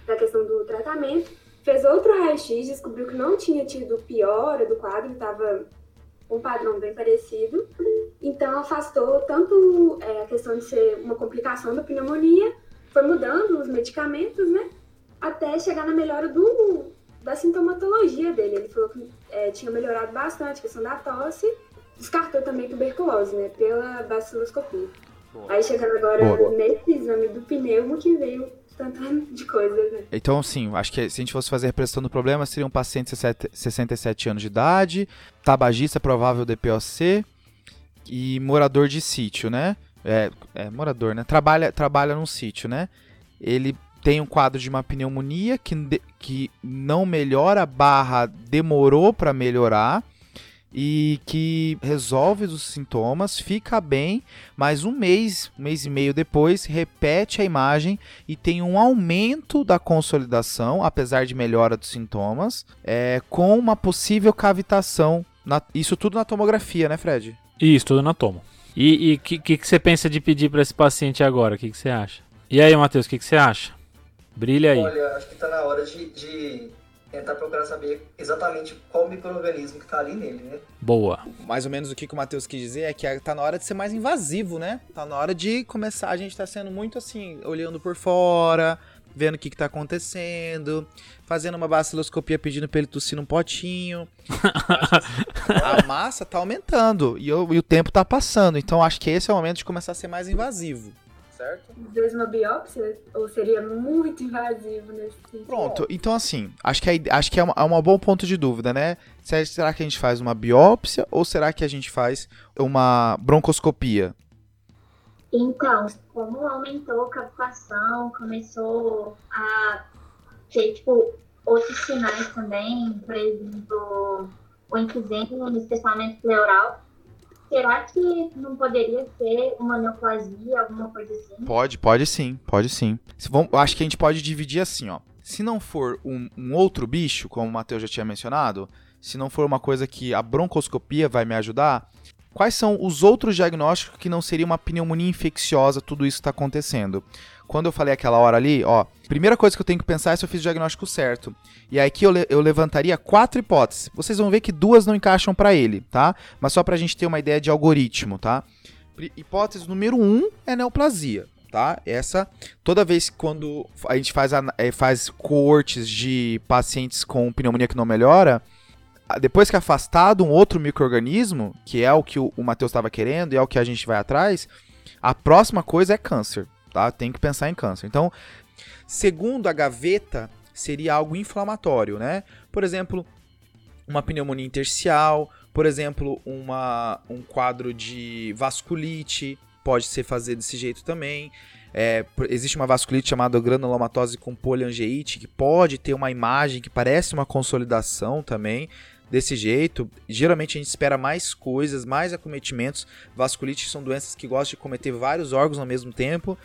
Da questão do tratamento, fez outro raio-x, descobriu que não tinha tido piora do quadro, estava um padrão bem parecido. Então, afastou tanto é, a questão de ser uma complicação da pneumonia, foi mudando os medicamentos, né? Até chegar na melhora do, da sintomatologia dele. Ele falou que é, tinha melhorado bastante a questão da tosse, descartou também tuberculose, né? Pela baciloscopia. Boa. Aí chegando agora Boa. nesse exame do pneumo que veio de coisas, né? Então, sim, acho que se a gente fosse fazer a repressão do problema, seria um paciente de 67 anos de idade, tabagista, provável DPOC e morador de sítio, né? É, é morador, né? Trabalha, trabalha num sítio, né? Ele tem um quadro de uma pneumonia que, que não melhora, barra demorou para melhorar e que resolve os sintomas, fica bem, mas um mês, um mês e meio depois, repete a imagem e tem um aumento da consolidação, apesar de melhora dos sintomas, é, com uma possível cavitação. Na, isso tudo na tomografia, né, Fred? Isso, tudo na tomo. E o que, que, que, você pensa de pedir para esse paciente agora? O que, que você acha? E aí, Matheus, o que, que você acha? Brilha aí. Olha, acho que está na hora de, de tentar procurar saber exatamente qual microorganismo que está ali nele, né? Boa. Mais ou menos o que, que o Matheus quis dizer é que está na hora de ser mais invasivo, né? Tá na hora de começar, a gente está sendo muito assim, olhando por fora, vendo o que, está acontecendo, fazendo uma baciloscopia pedindo para ele tossir num potinho. a massa está aumentando e, o, e o tempo está passando, então acho que esse é o momento de começar a ser mais invasivo certo? Deus uma biópsia? Ou seria muito invasivo nesse sentido? Pronto, então assim, acho que, é, acho que é, uma, é um bom ponto de dúvida, né? Será que a gente faz uma biópsia ou será que a gente faz uma broncoscopia? Então, como aumentou a cavitação, começou a ter, tipo, outros sinais também, por exemplo, o enfisema no espessamento pleural, será que não poderia ser uma neoplasia, alguma coisa assim? Pode, pode sim, pode sim. Acho que a gente pode dividir assim, ó. Se não for um, um outro bicho, como o Matheus já tinha mencionado, se não for uma coisa que a broncoscopia vai me ajudar, quais são os outros diagnósticos que não seria uma pneumonia infecciosa, tudo isso está acontecendo? Quando eu falei aquela hora ali, ó, primeira coisa que eu tenho que pensar é se eu fiz o diagnóstico certo. E aí aqui eu, le eu levantaria quatro hipóteses. Vocês vão ver que duas não encaixam para ele, tá? Mas só pra gente ter uma ideia de algoritmo, tá? Hipótese número um é neoplasia, tá? Essa, toda vez que quando a gente faz, é, faz coortes de pacientes com pneumonia que não melhora, depois que é afastado um outro microorganismo, que é o que o, o Matheus estava querendo e é o que a gente vai atrás, a próxima coisa é câncer, tá? Tem que pensar em câncer. Então, segundo a gaveta, seria algo inflamatório, né? Por exemplo, uma pneumonia intersticial, por exemplo, uma, um quadro de vasculite, pode ser fazer desse jeito também. É, existe uma vasculite chamada granulomatose com poliangeite, que pode ter uma imagem que parece uma consolidação também. Desse jeito, geralmente a gente espera mais coisas, mais acometimentos. Vasculites são doenças que gostam de cometer vários órgãos ao mesmo tempo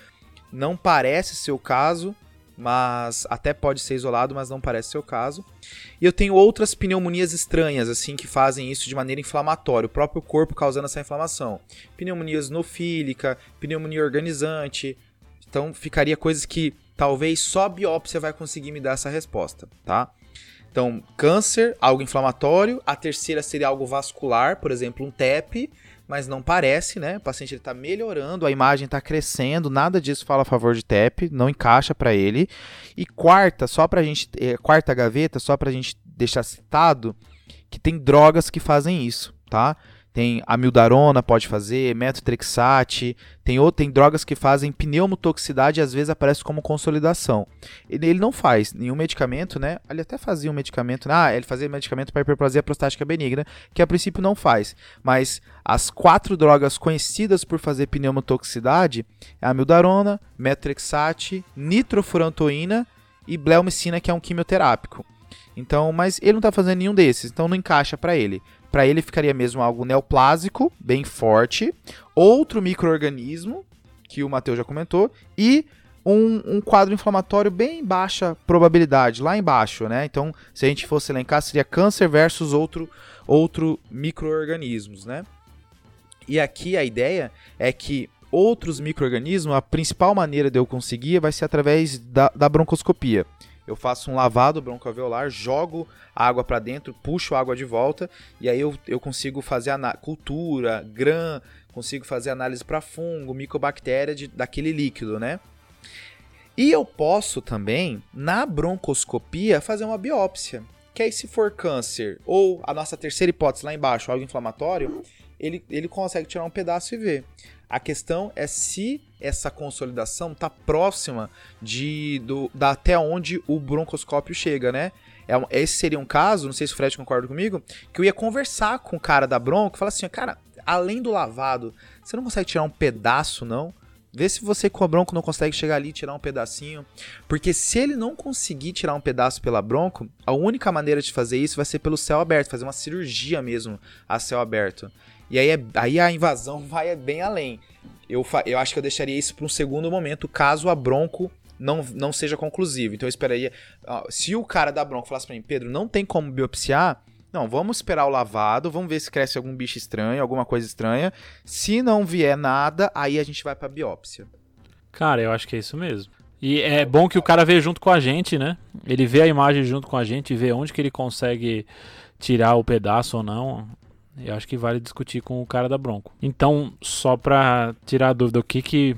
não parece ser o caso, mas até pode ser isolado, mas não parece ser o caso. E eu tenho outras pneumonias estranhas, assim, que fazem isso de maneira inflamatória, o próprio corpo causando essa inflamação. Pneumonia eosinofílica, pneumonia organizante. Então ficaria coisas que talvez só biópsia vai conseguir me dar essa resposta, tá? Então, câncer, algo inflamatório. A terceira seria algo vascular, por exemplo, um TEP, mas não parece, né? O paciente está melhorando, a imagem está crescendo, nada disso fala a favor de TEP, não encaixa para ele. E quarta, só pra gente, é, quarta gaveta, só pra gente deixar citado, que tem drogas que fazem isso, tá? Tem amildarona, pode fazer, metotrexate, tem, outro, tem drogas que fazem pneumotoxicidade e às vezes aparece como consolidação. Ele, não faz nenhum medicamento, né? Ele até fazia um medicamento, né? ah, ele fazia medicamento para hiperplasia prostática benigna, que a princípio não faz. Mas as quatro drogas conhecidas por fazer pneumotoxicidade é amildarona, metotrexate, nitrofurantoína e bleomicina, que é um quimioterápico. Então, mas ele não está fazendo nenhum desses, então não encaixa para ele. Para ele ficaria mesmo algo neoplásico, bem forte, outro microorganismo, que o Matheus já comentou, e um, um, quadro inflamatório bem baixa probabilidade, lá embaixo, né? Então, se a gente fosse elencar, seria câncer versus outro, outro microorganismos, né? E aqui a ideia é que outros microorganismos, a principal maneira de eu conseguir vai ser através da, da broncoscopia eu faço um lavado broncoalveolar, jogo água para dentro, puxo a água de volta e aí eu, eu consigo fazer cultura, gram, consigo fazer análise para fungo, micobactéria de, daquele líquido, né? E eu posso também, na broncoscopia, fazer uma biópsia. Que aí, se for câncer, ou a nossa terceira hipótese lá embaixo, algo inflamatório, ele, ele consegue tirar um pedaço e ver. A questão é se essa consolidação está próxima de do, da até onde o broncoscópio chega, né? É, esse seria um caso, não sei se o Fred concorda comigo, que eu ia conversar com o cara da bronco e falar assim, cara, além do lavado, você não consegue tirar um pedaço, não? Vê se você com a bronco não consegue chegar ali e tirar um pedacinho. Porque se ele não conseguir tirar um pedaço pela bronco, a única maneira de fazer isso vai ser pelo céu aberto, fazer uma cirurgia mesmo a céu aberto. E aí, é, aí a invasão vai bem além. Eu, eu acho que eu deixaria isso para um segundo momento, caso a Bronco não, não seja conclusivo. Então eu esperaria. Se o cara da Bronco falasse para mim, Pedro, não tem como biopsiar. Não, vamos esperar o lavado, vamos ver se cresce algum bicho estranho, alguma coisa estranha. Se não vier nada, aí a gente vai para biópsia. Cara, eu acho que é isso mesmo. E é bom que o cara vê junto com a gente, né? Ele vê a imagem junto com a gente, vê onde que ele consegue tirar o pedaço ou não. Eu acho que vale discutir com o cara da Bronco. Então, só para tirar a dúvida, o que, que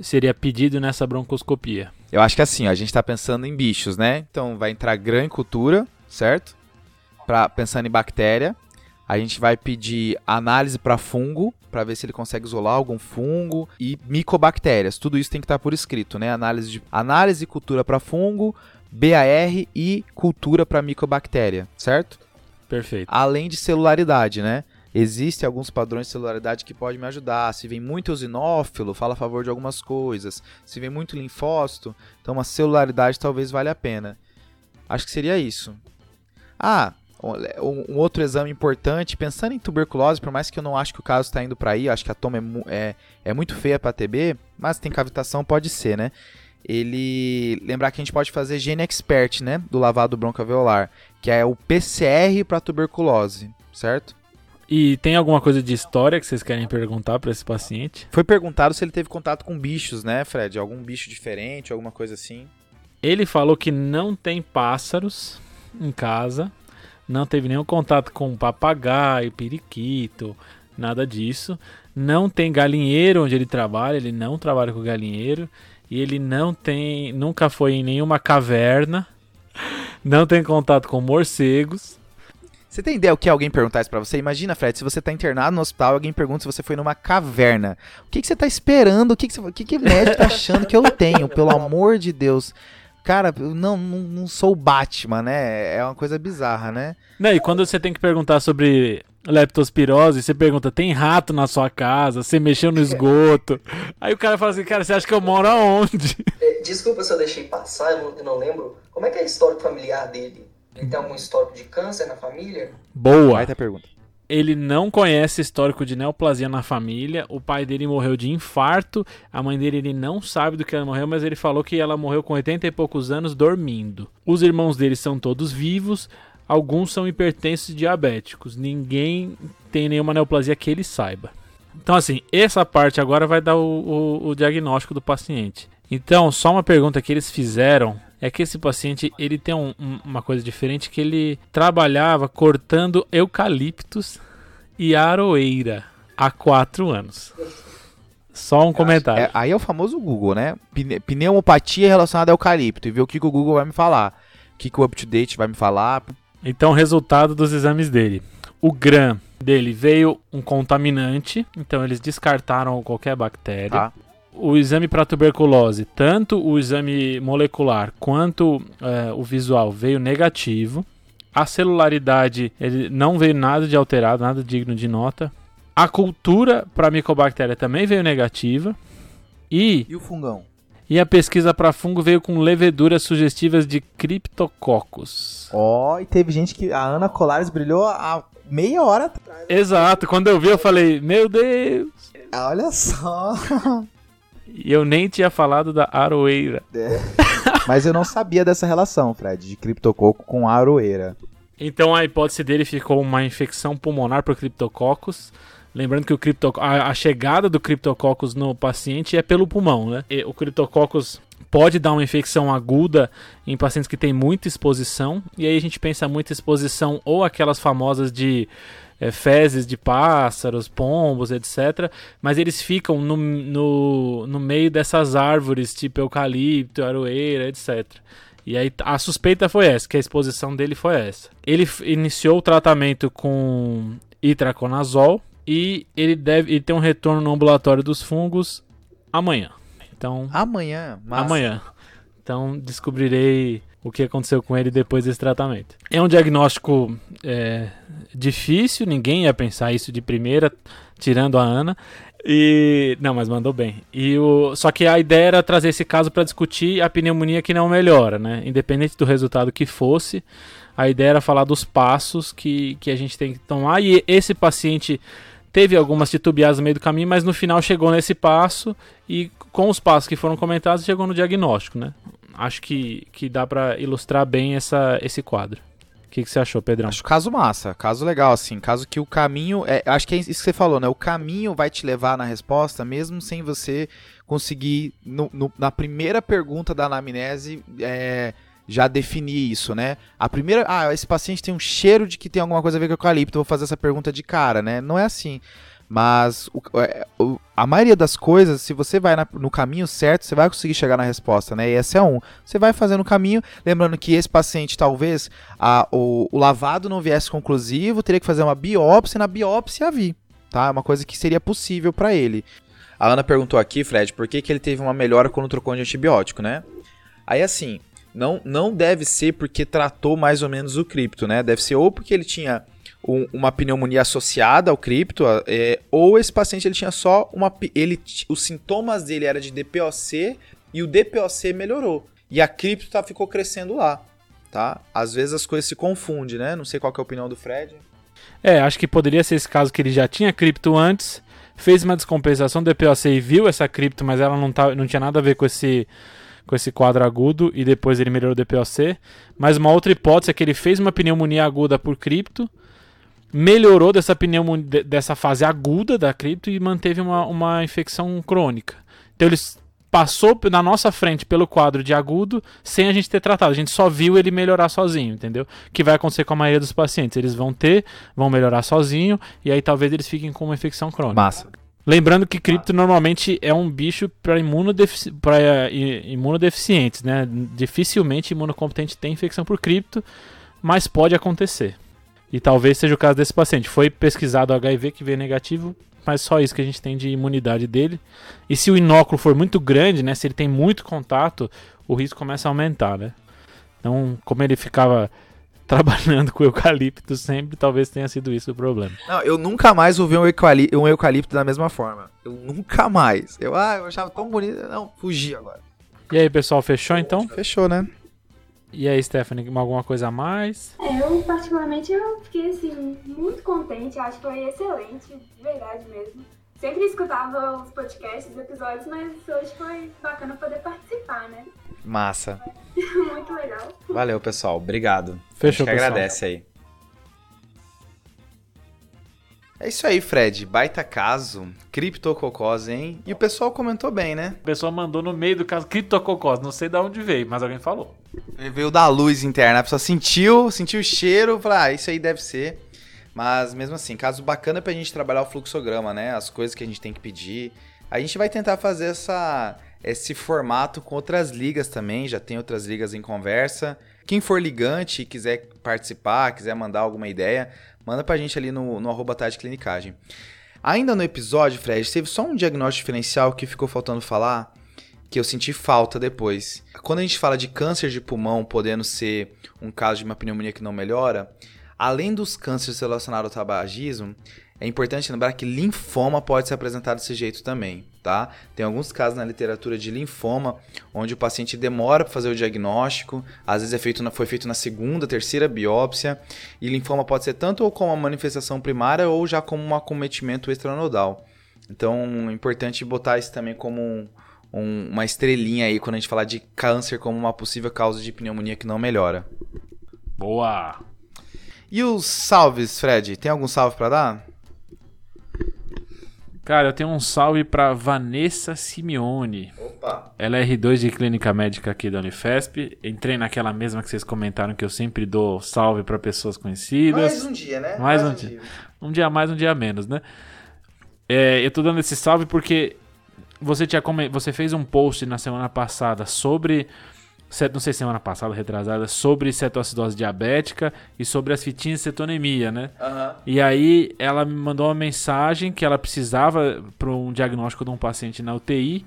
seria pedido nessa broncoscopia? Eu acho que assim, ó, a gente está pensando em bichos, né? Então vai entrar grã em cultura, certo? Pra, pensando em bactéria. A gente vai pedir análise para fungo, para ver se ele consegue isolar algum fungo e micobactérias. Tudo isso tem que estar tá por escrito, né? Análise de análise e cultura para fungo, BAR e cultura para micobactéria, certo? Perfeito. Além de celularidade, né? Existem alguns padrões de celularidade que podem me ajudar. Se vem muito eosinófilo, fala a favor de algumas coisas. Se vem muito linfócito, então uma celularidade talvez valha a pena. Acho que seria isso. Ah, um outro exame importante, pensando em tuberculose, por mais que eu não acho que o caso está indo para aí, acho que a toma é, é, é muito feia para TB, mas tem cavitação, pode ser, né? ele lembrar que a gente pode fazer gene expert, né, do lavado broncoalveolar, que é o PCR para tuberculose, certo? E tem alguma coisa de história que vocês querem perguntar para esse paciente? Foi perguntado se ele teve contato com bichos, né, Fred? Algum bicho diferente, alguma coisa assim? Ele falou que não tem pássaros em casa, não teve nenhum contato com papagaio, periquito, nada disso. Não tem galinheiro onde ele trabalha, ele não trabalha com galinheiro e ele não tem, nunca foi em nenhuma caverna, não tem contato com morcegos. Você tem ideia o que alguém perguntar isso pra você? Imagina, Fred, se você tá internado no hospital alguém pergunta se você foi numa caverna. O que, que você tá esperando? O que, que, você, o que, que o médico tá achando que eu tenho? Pelo amor de Deus. Cara, eu não, não, não sou o Batman, né? É uma coisa bizarra, né? Não, e quando você tem que perguntar sobre leptospirose, você pergunta, tem rato na sua casa? Você mexeu no esgoto? Aí o cara fala assim, cara, você acha que eu moro aonde? É, desculpa se eu deixei passar, eu não, eu não lembro. Como é que é a história familiar dele? Ele tem algum histórico de câncer na família? Boa! Vai ter pergunta. Ele não conhece histórico de neoplasia na família. O pai dele morreu de infarto. A mãe dele ele não sabe do que ela morreu, mas ele falou que ela morreu com 80 e poucos anos dormindo. Os irmãos dele são todos vivos. Alguns são hipertensos e diabéticos. Ninguém tem nenhuma neoplasia que ele saiba. Então, assim, essa parte agora vai dar o, o, o diagnóstico do paciente. Então, só uma pergunta que eles fizeram é que esse paciente ele tem um, um, uma coisa diferente que ele trabalhava cortando eucaliptos e aroeira há quatro anos. Só um comentário. É, aí é o famoso Google, né? Pneumopatia relacionada ao eucalipto. E ver o que, que o Google vai me falar. O que, que o UpToDate vai me falar. Então, resultado dos exames dele. O GRAM dele veio um contaminante, então eles descartaram qualquer bactéria. Tá. O exame para tuberculose, tanto o exame molecular quanto é, o visual, veio negativo. A celularidade, ele não veio nada de alterado, nada digno de nota. A cultura para micobactéria também veio negativa. E, e o fungão? E a pesquisa para fungo veio com leveduras sugestivas de criptococcus. Ó, oh, e teve gente que. A Ana Colares brilhou há meia hora atrás. Exato, quando eu vi eu falei, meu Deus! Olha só! E eu nem tinha falado da aroeira. É. Mas eu não sabia dessa relação, Fred, de criptococo com aroeira. Então a hipótese dele ficou uma infecção pulmonar por criptococcus Lembrando que o cripto, a, a, chegada do criptococcus no paciente é pelo pulmão, né? E o criptococcus pode dar uma infecção aguda em pacientes que têm muita exposição, e aí a gente pensa muita exposição ou aquelas famosas de é, fezes de pássaros, pombos, etc. Mas eles ficam no, no, no meio dessas árvores, tipo eucalipto, aroeira, etc. E aí a suspeita foi essa, que a exposição dele foi essa. Ele iniciou o tratamento com itraconazol, e ele deve ele tem um retorno no ambulatório dos fungos amanhã. Então, amanhã, massa. amanhã. Então descobrirei o que aconteceu com ele depois desse tratamento. É um diagnóstico é, difícil, ninguém ia pensar isso de primeira, tirando a Ana. E não, mas mandou bem. E o só que a ideia era trazer esse caso para discutir a pneumonia que não melhora, né? Independente do resultado que fosse, a ideia era falar dos passos que, que a gente tem que tomar. E esse paciente teve algumas titubeadas no meio do caminho, mas no final chegou nesse passo e com os passos que foram comentados chegou no diagnóstico, né? Acho que, que dá para ilustrar bem essa, esse quadro. O que, que você achou, Pedrão? Acho caso massa, caso legal, assim. Caso que o caminho. É, acho que é isso que você falou, né? O caminho vai te levar na resposta, mesmo sem você conseguir, no, no, na primeira pergunta da anamnese, é, já definir isso, né? A primeira, ah, esse paciente tem um cheiro de que tem alguma coisa a ver com eucalipto, vou fazer essa pergunta de cara, né? Não é assim. Mas é, o, a maioria das coisas, se você vai na, no caminho certo, você vai conseguir chegar na resposta, né? E esse é um. Você vai fazendo o caminho, lembrando que esse paciente, talvez, a, o, o lavado não viesse conclusivo, teria que fazer uma biópsia, e na biópsia vir, tá? É uma coisa que seria possível para ele. A Ana perguntou aqui, Fred, por que, que ele teve uma melhora quando trocou de antibiótico, né? Aí assim, não, não deve ser porque tratou mais ou menos o cripto, né? Deve ser ou porque ele tinha um, uma pneumonia associada ao cripto, é, ou esse paciente ele tinha só uma. Ele, os sintomas dele era de DPOC e o DPOC melhorou. E a cripto tá, ficou crescendo lá. Tá? Às vezes as coisas se confundem, né? Não sei qual é a opinião do Fred. É, acho que poderia ser esse caso que ele já tinha cripto antes, fez uma descompensação do DPOC e viu essa cripto, mas ela não, tá, não tinha nada a ver com esse com esse quadro agudo e depois ele melhorou o DPOC. Mas uma outra hipótese é que ele fez uma pneumonia aguda por cripto, melhorou dessa pneumonia, dessa fase aguda da cripto e manteve uma, uma infecção crônica. Então ele passou na nossa frente pelo quadro de agudo sem a gente ter tratado. A gente só viu ele melhorar sozinho, entendeu? Que vai acontecer com a maioria dos pacientes. Eles vão ter, vão melhorar sozinho e aí talvez eles fiquem com uma infecção crônica. Massa. Lembrando que cripto normalmente é um bicho para imunodefici imunodeficientes, né? Dificilmente imunocompetente tem infecção por cripto, mas pode acontecer. E talvez seja o caso desse paciente. Foi pesquisado HIV que veio negativo, mas só isso que a gente tem de imunidade dele. E se o inóculo for muito grande, né? Se ele tem muito contato, o risco começa a aumentar, né? Então, como ele ficava trabalhando com eucalipto sempre, talvez tenha sido isso o problema. Não, eu nunca mais ouvi um eucalipto, um eucalipto da mesma forma. Eu nunca mais. Eu, ah, eu achava tão bonito. Não, fugi agora. E aí, pessoal, fechou então? Fechou, né? E aí, Stephanie, alguma coisa a mais? É, eu, particularmente, eu fiquei, assim, muito contente. Acho que foi excelente, de verdade mesmo. Sempre escutava os podcasts, os episódios, mas hoje foi bacana poder participar, né? Massa. Muito legal. Valeu, pessoal. Obrigado. Fechou, A gente agradece aí. É isso aí, Fred. Baita caso. Criptococose, hein? E o pessoal comentou bem, né? O pessoal mandou no meio do caso criptococose. Não sei de onde veio, mas alguém falou. Veio da luz interna. A pessoa sentiu, sentiu o cheiro. Falou, ah, isso aí deve ser. Mas mesmo assim, caso bacana pra gente trabalhar o fluxograma, né? As coisas que a gente tem que pedir. A gente vai tentar fazer essa, esse formato com outras ligas também. Já tem outras ligas em conversa. Quem for ligante e quiser participar, quiser mandar alguma ideia, Manda pra gente ali no, no arroba Clinicagem. Ainda no episódio, Fred, teve só um diagnóstico diferencial que ficou faltando falar, que eu senti falta depois. Quando a gente fala de câncer de pulmão podendo ser um caso de uma pneumonia que não melhora, além dos cânceres relacionados ao tabagismo, é importante lembrar que linfoma pode se apresentar desse jeito também, tá? Tem alguns casos na literatura de linfoma onde o paciente demora para fazer o diagnóstico, às vezes é feito na, foi feito na segunda, terceira biópsia, e linfoma pode ser tanto como uma manifestação primária ou já como um acometimento extranodal. Então, é importante botar isso também como um, um, uma estrelinha aí quando a gente falar de câncer como uma possível causa de pneumonia que não melhora. Boa! E os salves, Fred? Tem algum salve para dar? Cara, eu tenho um salve pra Vanessa Simeone. Opa! Ela é R2 de Clínica Médica aqui da Unifesp. Entrei naquela mesma que vocês comentaram que eu sempre dou salve para pessoas conhecidas. Mais um dia, né? Mais, Mais um, um dia. dia. Um dia mais, um dia menos, né? É, eu tô dando esse salve porque você, tinha, você fez um post na semana passada sobre não sei semana passada, retrasada, sobre cetoacidose diabética e sobre as fitinhas de cetonemia, né? Uhum. E aí ela me mandou uma mensagem que ela precisava para um diagnóstico de um paciente na UTI.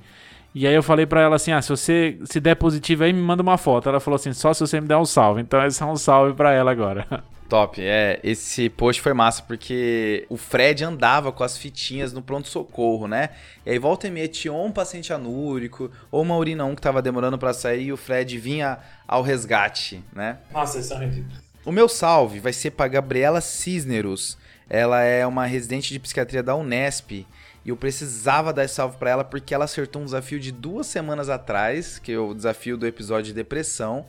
E aí eu falei para ela assim: "Ah, se você se der positivo aí, me manda uma foto". Ela falou assim: "Só se você me der um salve". Então é um salve para ela agora. Top, é. Esse post foi massa porque o Fred andava com as fitinhas no pronto-socorro, né? E aí volta e meia tinha um paciente anúrico ou uma urina 1 que tava demorando para sair e o Fred vinha ao resgate, né? Nossa, isso é ridículo. O meu salve vai ser para Gabriela Cisneros. Ela é uma residente de psiquiatria da Unesp e eu precisava dar salve para ela porque ela acertou um desafio de duas semanas atrás, que é o desafio do episódio de depressão.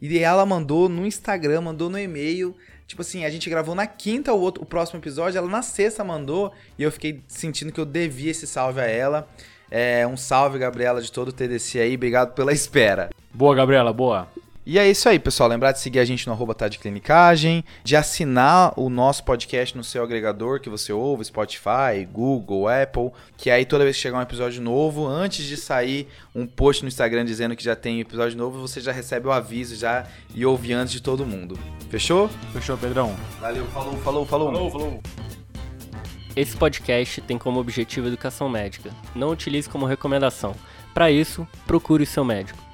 E ela mandou no Instagram, mandou no e-mail Tipo assim, a gente gravou na quinta o, outro, o próximo episódio, ela na sexta mandou e eu fiquei sentindo que eu devia esse salve a ela. É, um salve, Gabriela, de todo o TDC aí. Obrigado pela espera. Boa, Gabriela, boa. E é isso aí, pessoal. Lembrar de seguir a gente no arroba tá de clinicagem, de assinar o nosso podcast no seu agregador que você ouve, Spotify, Google, Apple, que aí toda vez que chegar um episódio novo, antes de sair um post no Instagram dizendo que já tem episódio novo, você já recebe o aviso já e ouve antes de todo mundo. Fechou? Fechou, Pedrão. Valeu, falou, falou, falou. Falou, falou. Esse podcast tem como objetivo educação médica. Não utilize como recomendação. Para isso, procure seu médico.